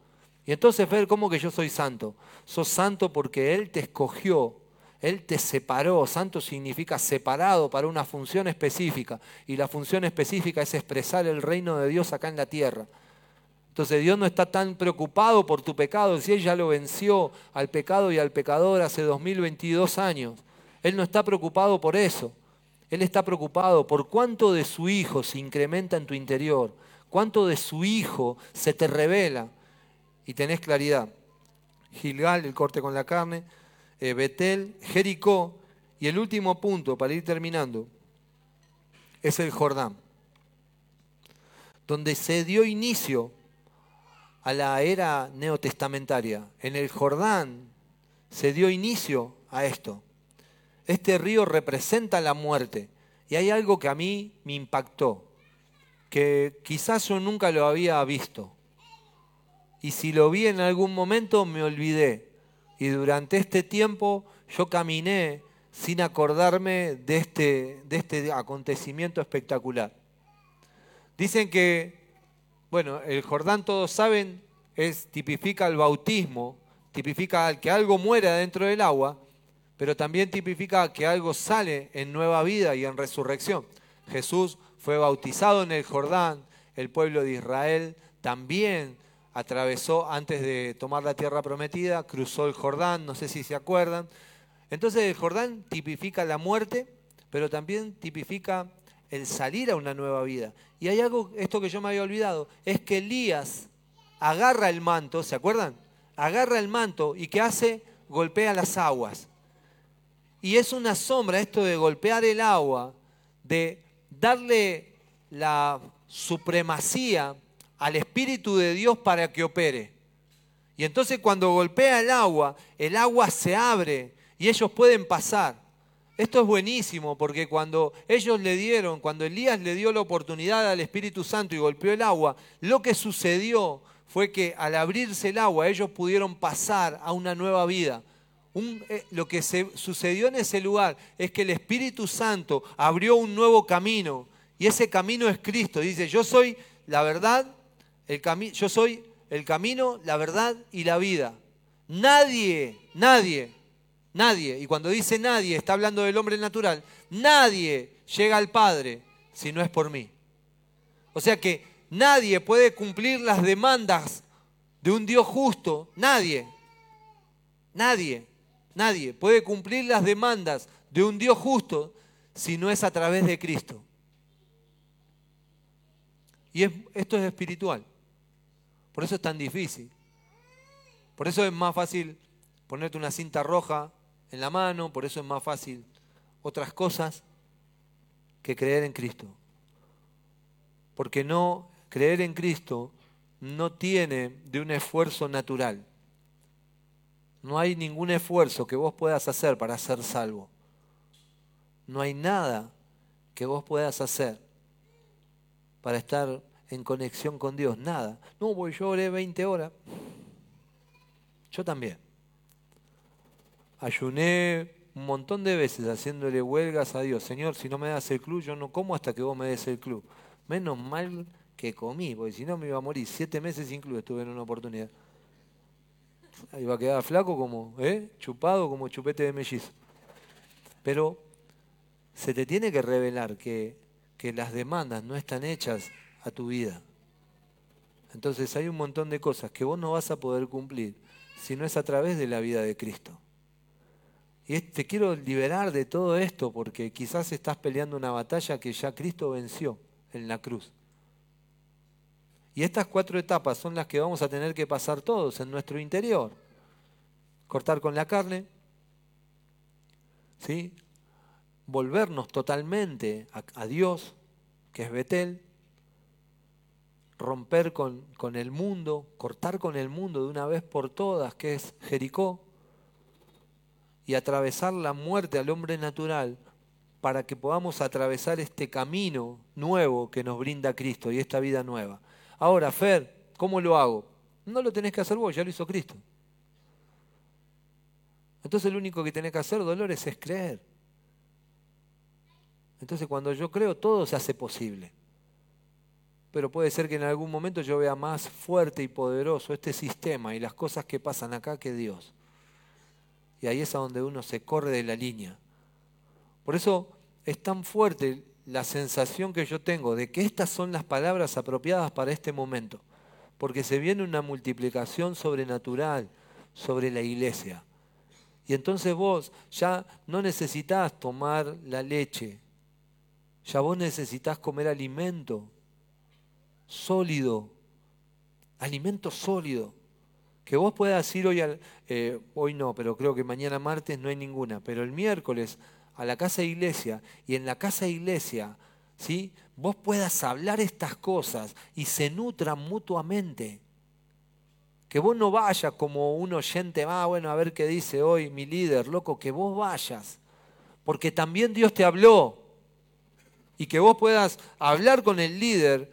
Y entonces ver cómo que yo soy santo. Sos santo porque Él te escogió, Él te separó. Santo significa separado para una función específica. Y la función específica es expresar el reino de Dios acá en la tierra. Entonces Dios no está tan preocupado por tu pecado, si Él ya lo venció al pecado y al pecador hace 2022 años. Él no está preocupado por eso. Él está preocupado por cuánto de su Hijo se incrementa en tu interior, cuánto de su Hijo se te revela y tenés claridad. Gilgal, el corte con la carne, eh, Betel, Jericó y el último punto para ir terminando es el Jordán, donde se dio inicio a la era neotestamentaria. En el Jordán se dio inicio a esto. Este río representa la muerte. Y hay algo que a mí me impactó, que quizás yo nunca lo había visto. Y si lo vi en algún momento me olvidé. Y durante este tiempo yo caminé sin acordarme de este, de este acontecimiento espectacular. Dicen que, bueno, el Jordán todos saben, es, tipifica el bautismo, tipifica que algo muera dentro del agua, pero también tipifica que algo sale en nueva vida y en resurrección. Jesús fue bautizado en el Jordán, el pueblo de Israel también atravesó antes de tomar la tierra prometida, cruzó el Jordán, no sé si se acuerdan. Entonces el Jordán tipifica la muerte, pero también tipifica el salir a una nueva vida. Y hay algo, esto que yo me había olvidado, es que Elías agarra el manto, ¿se acuerdan? Agarra el manto y ¿qué hace? Golpea las aguas. Y es una sombra esto de golpear el agua, de darle la supremacía al Espíritu de Dios para que opere. Y entonces cuando golpea el agua, el agua se abre y ellos pueden pasar. Esto es buenísimo porque cuando ellos le dieron, cuando Elías le dio la oportunidad al Espíritu Santo y golpeó el agua, lo que sucedió fue que al abrirse el agua ellos pudieron pasar a una nueva vida. Eh, lo que se, sucedió en ese lugar es que el Espíritu Santo abrió un nuevo camino y ese camino es Cristo. Dice, yo soy la verdad, el yo soy el camino, la verdad y la vida. Nadie, nadie, nadie, y cuando dice nadie está hablando del hombre natural, nadie llega al Padre si no es por mí. O sea que nadie puede cumplir las demandas de un Dios justo, nadie, nadie. Nadie puede cumplir las demandas de un Dios justo si no es a través de Cristo. Y esto es espiritual. Por eso es tan difícil. Por eso es más fácil ponerte una cinta roja en la mano, por eso es más fácil otras cosas que creer en Cristo. Porque no creer en Cristo no tiene de un esfuerzo natural. No hay ningún esfuerzo que vos puedas hacer para ser salvo. No hay nada que vos puedas hacer para estar en conexión con Dios. Nada. No, voy yo oré 20 horas. Yo también. Ayuné un montón de veces haciéndole huelgas a Dios. Señor, si no me das el club, yo no como hasta que vos me des el club. Menos mal que comí, porque si no me iba a morir. Siete meses sin club estuve en una oportunidad. Va a quedar flaco como, ¿eh? chupado como chupete de mellizo. Pero se te tiene que revelar que, que las demandas no están hechas a tu vida. Entonces hay un montón de cosas que vos no vas a poder cumplir si no es a través de la vida de Cristo. Y te quiero liberar de todo esto porque quizás estás peleando una batalla que ya Cristo venció en la cruz. Y estas cuatro etapas son las que vamos a tener que pasar todos en nuestro interior. Cortar con la carne, ¿sí? volvernos totalmente a, Dios, que es Betel, romper con, con el mundo, cortar con el mundo de una vez por todas, que es Jericó, y atravesar la muerte al hombre natural para que podamos atravesar este camino nuevo que nos brinda Cristo y esta vida nueva. Ahora, Fer, ¿cómo lo hago? No lo tenés que hacer vos, ya lo hizo Cristo. Entonces lo único que tenés que hacer, Dolores, es creer. Entonces cuando yo creo, todo se hace posible. Pero puede ser que en algún momento yo vea más fuerte y poderoso este sistema y las cosas que pasan acá que Dios. Y ahí es a donde uno se corre de la línea. Por eso es tan fuerte la sensación que yo tengo de que estas son las palabras apropiadas para este momento. Porque se viene una multiplicación sobrenatural sobre la iglesia. Y entonces vos ya no necesitas tomar la leche, ya vos necesitas comer alimento sólido, alimento sólido. Que vos puedas ir hoy, al, eh, hoy no, pero creo que mañana martes no hay ninguna, pero el miércoles a la casa de iglesia y en la casa de iglesia, ¿sí? vos puedas hablar estas cosas y se nutran mutuamente. Que vos no vayas como un oyente, va, ah, bueno, a ver qué dice hoy mi líder, loco, que vos vayas. Porque también Dios te habló. Y que vos puedas hablar con el líder,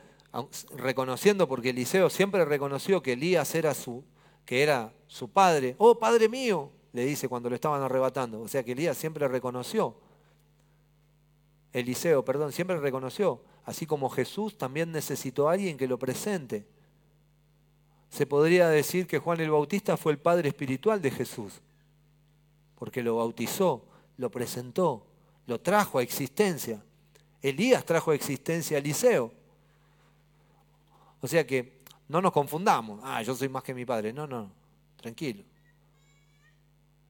reconociendo, porque Eliseo siempre reconoció que Elías era su, que era su padre. Oh, padre mío, le dice cuando lo estaban arrebatando. O sea que Elías siempre reconoció. Eliseo, perdón, siempre reconoció. Así como Jesús también necesitó a alguien que lo presente. Se podría decir que Juan el Bautista fue el padre espiritual de Jesús, porque lo bautizó, lo presentó, lo trajo a existencia. Elías trajo a existencia a Eliseo. O sea que no nos confundamos. Ah, yo soy más que mi padre. No, no, tranquilo.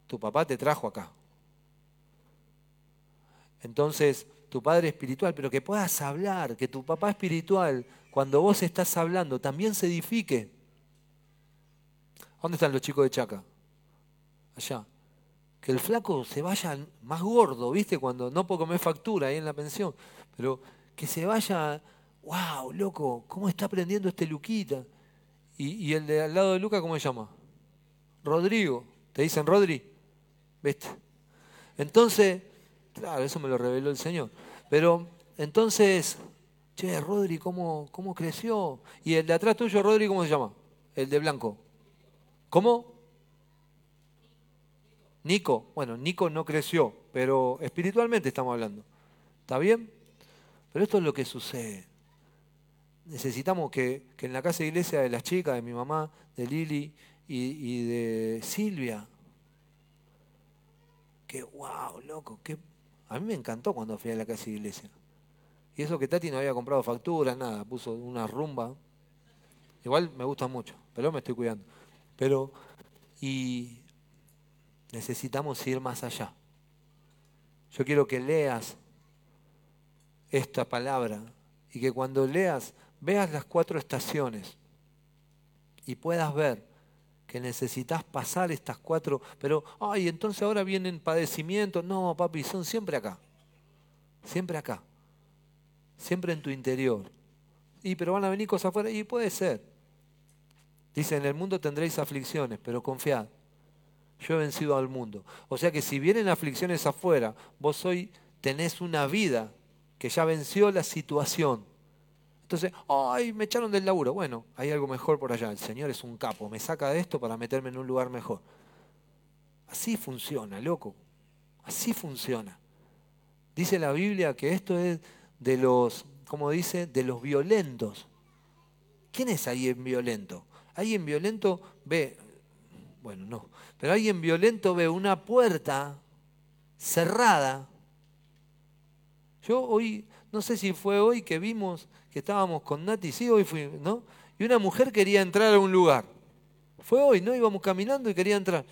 Tu papá te trajo acá. Entonces, tu padre espiritual, pero que puedas hablar, que tu papá espiritual, cuando vos estás hablando, también se edifique. ¿Dónde están los chicos de Chaca? Allá. Que el flaco se vaya más gordo, ¿viste? Cuando no puedo comer factura ahí en la pensión. Pero que se vaya, wow, loco, ¿cómo está aprendiendo este Luquita? Y, el de al lado de Luca, ¿cómo se llama? Rodrigo. ¿Te dicen Rodri? ¿Viste? Entonces, claro, eso me lo reveló el Señor. Pero entonces, che, Rodri, ¿cómo, cómo creció? Y el de atrás tuyo, Rodri, ¿cómo se llama? El de blanco. ¿Cómo? Nico. Bueno, Nico no creció, pero espiritualmente estamos hablando. ¿Está bien? Pero esto es lo que sucede. Necesitamos que, en la casa de iglesia de las chicas, de mi mamá, de Lili y, y de Silvia, que wow, loco, que a mí me encantó cuando fui a la casa de iglesia. Y eso que Tati no había comprado facturas, nada, puso una rumba. Igual me gusta mucho, pero me estoy cuidando. Pero, y necesitamos ir más allá. Yo quiero que leas esta palabra y que cuando leas veas las cuatro estaciones y puedas ver que necesitas pasar estas cuatro, pero, ay, entonces ahora vienen padecimientos. No, papi, son siempre acá. Siempre acá. Siempre en tu interior. Y pero van a venir cosas afuera. Y puede ser. Dice, en el mundo tendréis aflicciones, pero confiad, yo he vencido al mundo. O sea que si vienen aflicciones afuera, vos hoy tenés una vida que ya venció la situación. Entonces, ay, me echaron del laburo. Bueno, hay algo mejor por allá. El Señor es un capo, me saca de esto para meterme en un lugar mejor. Así funciona, loco. Así funciona. Dice la Biblia que esto es de los, ¿cómo dice? De los violentos. ¿Quién es ahí en violento? Alguien violento ve, bueno, no, pero alguien violento ve una puerta cerrada. Yo hoy, no sé si fue hoy que vimos que estábamos con Nati, sí, hoy fui, ¿no? Y una mujer quería entrar a un lugar. Fue hoy, ¿no? Íbamos caminando y quería entrar.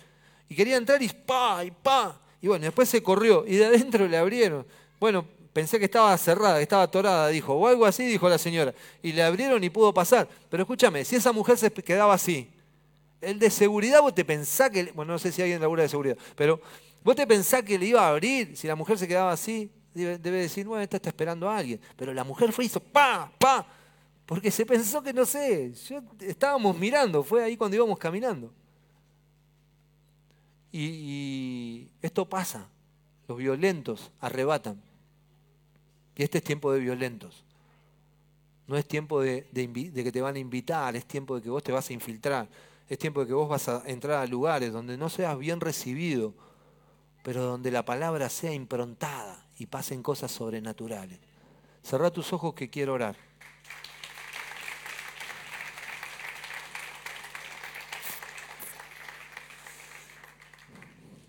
Y quería entrar y pa, y pa. Y bueno, después se corrió y de adentro le abrieron. Bueno, pensé que estaba cerrada, que estaba atorada, dijo, o algo así, dijo la señora. Y le abrieron y pudo pasar. Pero escúchame, si esa mujer se quedaba así, el de seguridad, vos te pensás que, bueno, no sé si alguien labura de seguridad, pero vos te pensás que le iba a abrir, si la mujer se quedaba así, debe, decir, bueno, esta está esperando a alguien. Pero la mujer fue y hizo, pa, pa, porque se pensó que, no sé, estábamos mirando, fue ahí cuando íbamos caminando. y esto pasa, los violentos arrebatan. Y este es tiempo de violentos. No es tiempo de, que te van a invitar, es tiempo de que vos te vas a infiltrar. Es tiempo de que vos vas a entrar a lugares donde no seas bien recibido pero donde la palabra sea improntada y pasen cosas sobrenaturales. Cerra tus ojos que quiero orar.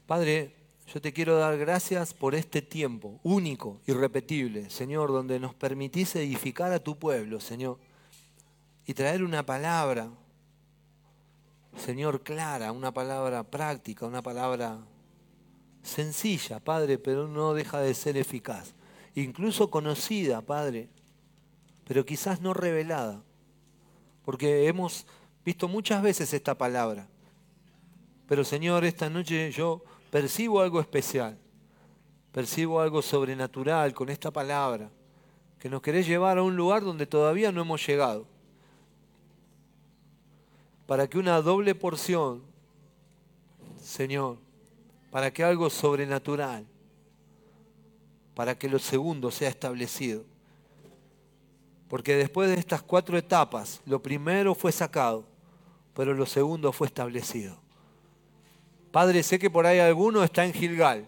Padre, yo te quiero dar gracias por este tiempo único, irrepetible, Señor, donde nos permitís edificar a tu pueblo, Señor, y traer una palabra, Señor, clara, una palabra práctica, una palabra sencilla, Padre, pero no deja de ser eficaz. Incluso conocida, Padre, pero quizás no revelada, porque hemos visto muchas veces esta palabra. Pero Señor, esta noche yo percibo algo especial, percibo algo sobrenatural con esta palabra, que nos querés llevar a un lugar donde todavía no hemos llegado, para que una doble porción, Señor, para que algo sobrenatural, para que lo segundo sea establecido. Porque después de estas cuatro etapas, lo primero fue sacado, pero lo segundo fue establecido. Padre, sé que por ahí alguno está en Gilgal,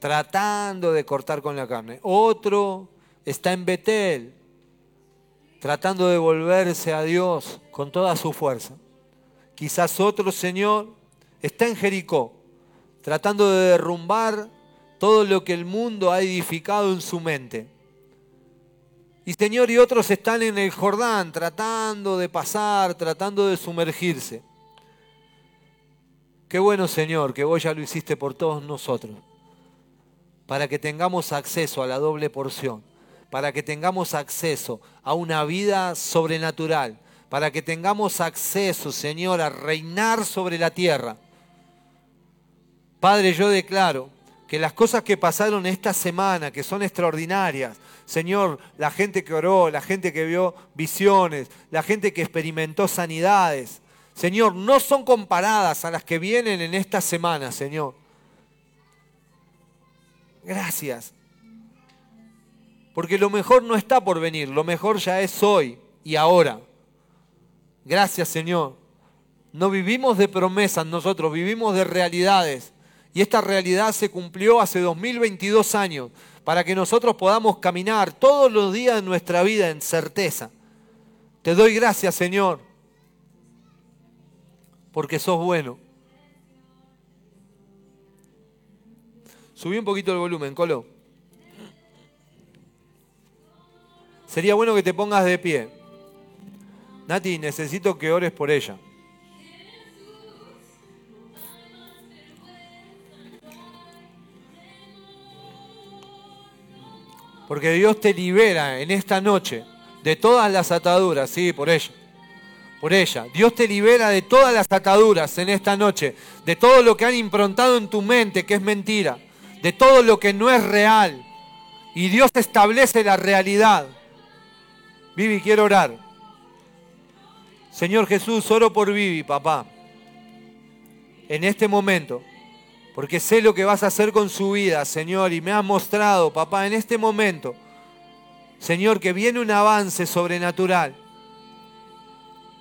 tratando de cortar con la carne. Otro está en Betel, tratando de volverse a Dios con toda su fuerza. Quizás otro Señor está en Jericó, tratando de derrumbar todo lo que el mundo ha edificado en su mente. Y Señor, y otros están en el Jordán, tratando de pasar, tratando de sumergirse. Qué bueno, Señor, que vos ya lo hiciste por todos nosotros, para que tengamos acceso a la doble porción, para que tengamos acceso a una vida sobrenatural, para que tengamos acceso, Señor, a reinar sobre la tierra. Padre, yo declaro que las cosas que pasaron esta semana, que son extraordinarias, Señor, la gente que oró, la gente que vio visiones, la gente que experimentó sanidades, Señor, no son comparadas a las que vienen en esta semana, Señor. Gracias. Porque lo mejor no está por venir, lo mejor ya es hoy y ahora. Gracias, Señor. No vivimos de promesas nosotros, vivimos de realidades. Y esta realidad se cumplió hace 2022 años para que nosotros podamos caminar todos los días de nuestra vida en certeza. Te doy gracias, Señor, porque sos bueno. Subí un poquito el volumen, Colo. Sería bueno que te pongas de pie. Nati, necesito que ores por ella. Porque Dios te libera en esta noche de todas las ataduras, sí, por ella por ella. Dios te libera de todas las ataduras en esta noche, de todo lo que han improntado en tu mente que es mentira, de todo lo que no es real. Y Dios establece la realidad. Vivi, quiero orar. Señor Jesús, oro por Vivi, papá. En este momento, porque sé lo que vas a hacer con su vida, Señor, y me has mostrado, papá, en este momento, Señor, que viene un avance sobrenatural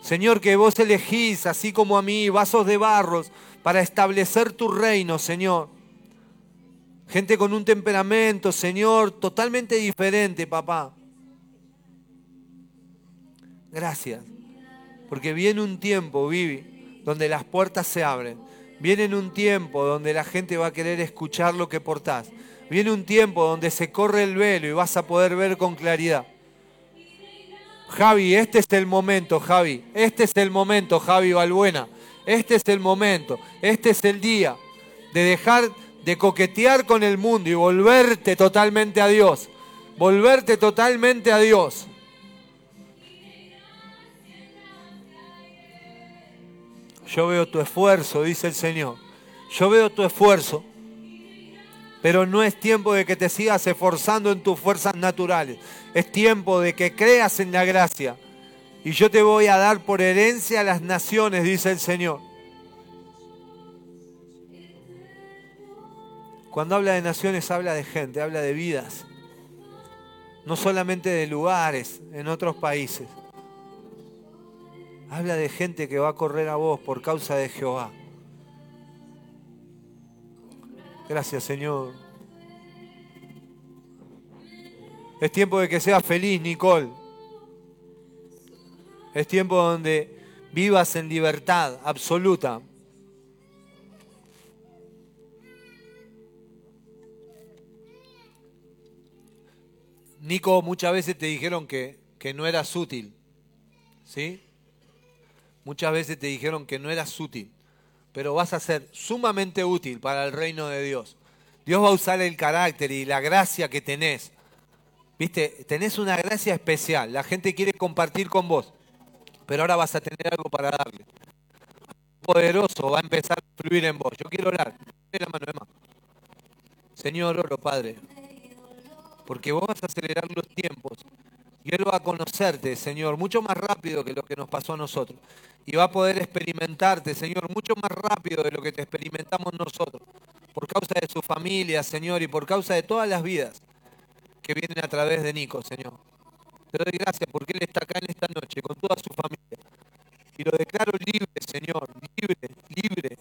Señor, que vos elegís, así como a mí, vasos de barros para establecer tu reino, Señor. Gente con un temperamento, Señor, totalmente diferente, papá. Gracias. Porque viene un tiempo, Vivi, donde las puertas se abren. Viene un tiempo donde la gente va a querer escuchar lo que portás. Viene un tiempo donde se corre el velo y vas a poder ver con claridad. Javi, este es el momento, Javi. Este es el momento, Javi Balbuena. Este es el momento. Este es el día de dejar de coquetear con el mundo y volverte totalmente a Dios. Volverte totalmente a Dios. Yo veo tu esfuerzo, dice el Señor. Yo veo tu esfuerzo. Pero no es tiempo de que te sigas esforzando en tus fuerzas naturales. Es tiempo de que creas en la gracia. Y yo te voy a dar por herencia a las naciones, dice el Señor. Cuando habla de naciones, habla de gente, habla de vidas. No solamente de lugares en otros países. Habla de gente que va a correr a vos por causa de Jehová. Gracias, Señor. Es tiempo de que seas feliz, Nicole. Es tiempo donde vivas en libertad absoluta. Nico, muchas veces te dijeron que, que no eras útil. ¿Sí? Muchas veces te dijeron que no eras útil. Pero vas a ser sumamente útil para el reino de Dios. Dios va a usar el carácter y la gracia que tenés. Viste, tenés una gracia especial. La gente quiere compartir con vos. Pero ahora vas a tener algo para darle. Poderoso va a empezar a fluir en vos. Yo quiero orar. La mano. Señor, oro, Padre porque vos vas a acelerar los tiempos y Él va a conocerte, Señor, mucho más rápido que lo que nos pasó a nosotros. Y va a poder experimentarte, Señor, mucho más rápido de lo que te experimentamos nosotros. Por causa de su familia, Señor, y por causa de todas las vidas que vienen a través de Nico, Señor. Te doy gracias porque Él está acá en esta noche con toda su familia. Y lo declaro libre, Señor, libre, libre,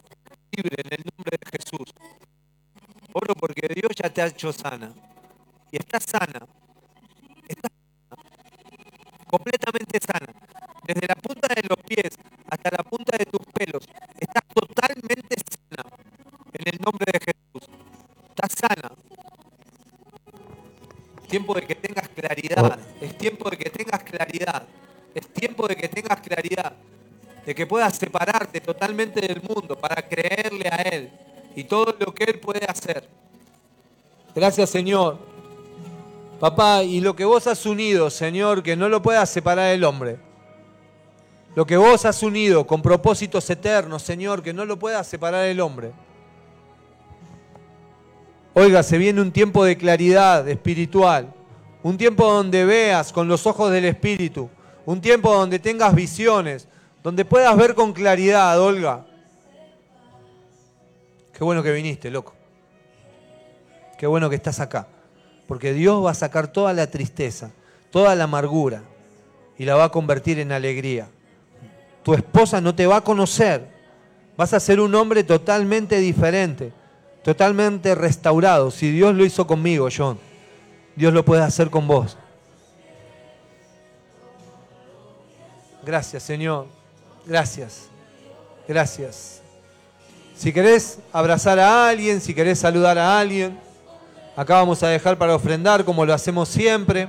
libre en el nombre de Jesús. Oro porque Dios ya te ha hecho sana y está sana. Completamente sana. Desde la punta de los pies hasta la punta de tus pelos. Está totalmente sana. En el nombre de Jesús. Está sana. Es tiempo de que tengas claridad. Es tiempo de que tengas claridad. Es tiempo de que tengas claridad. De que puedas separarte totalmente del mundo para creerle a Él y todo lo que Él puede hacer. Gracias Señor Papá, y lo que vos has unido, Señor, que no lo pueda separar el hombre. Lo que vos has unido con propósitos eternos, Señor, que no lo pueda separar el hombre. Oiga, se viene un tiempo de claridad espiritual, un tiempo donde veas con los ojos del Espíritu, un tiempo donde tengas visiones, donde puedas ver con claridad, Olga. Qué bueno que viniste, loco. Qué bueno que estás acá. Porque Dios va a sacar toda la tristeza, toda la amargura y la va a convertir en alegría. Tu esposa no te va a conocer. Vas a ser un hombre totalmente diferente, totalmente restaurado. Si Dios lo hizo conmigo, John, Dios lo puede hacer con vos. Gracias, Señor. Gracias. Gracias. Si querés abrazar a alguien, si querés saludar a alguien, Acá vamos a dejar para ofrendar como lo hacemos siempre.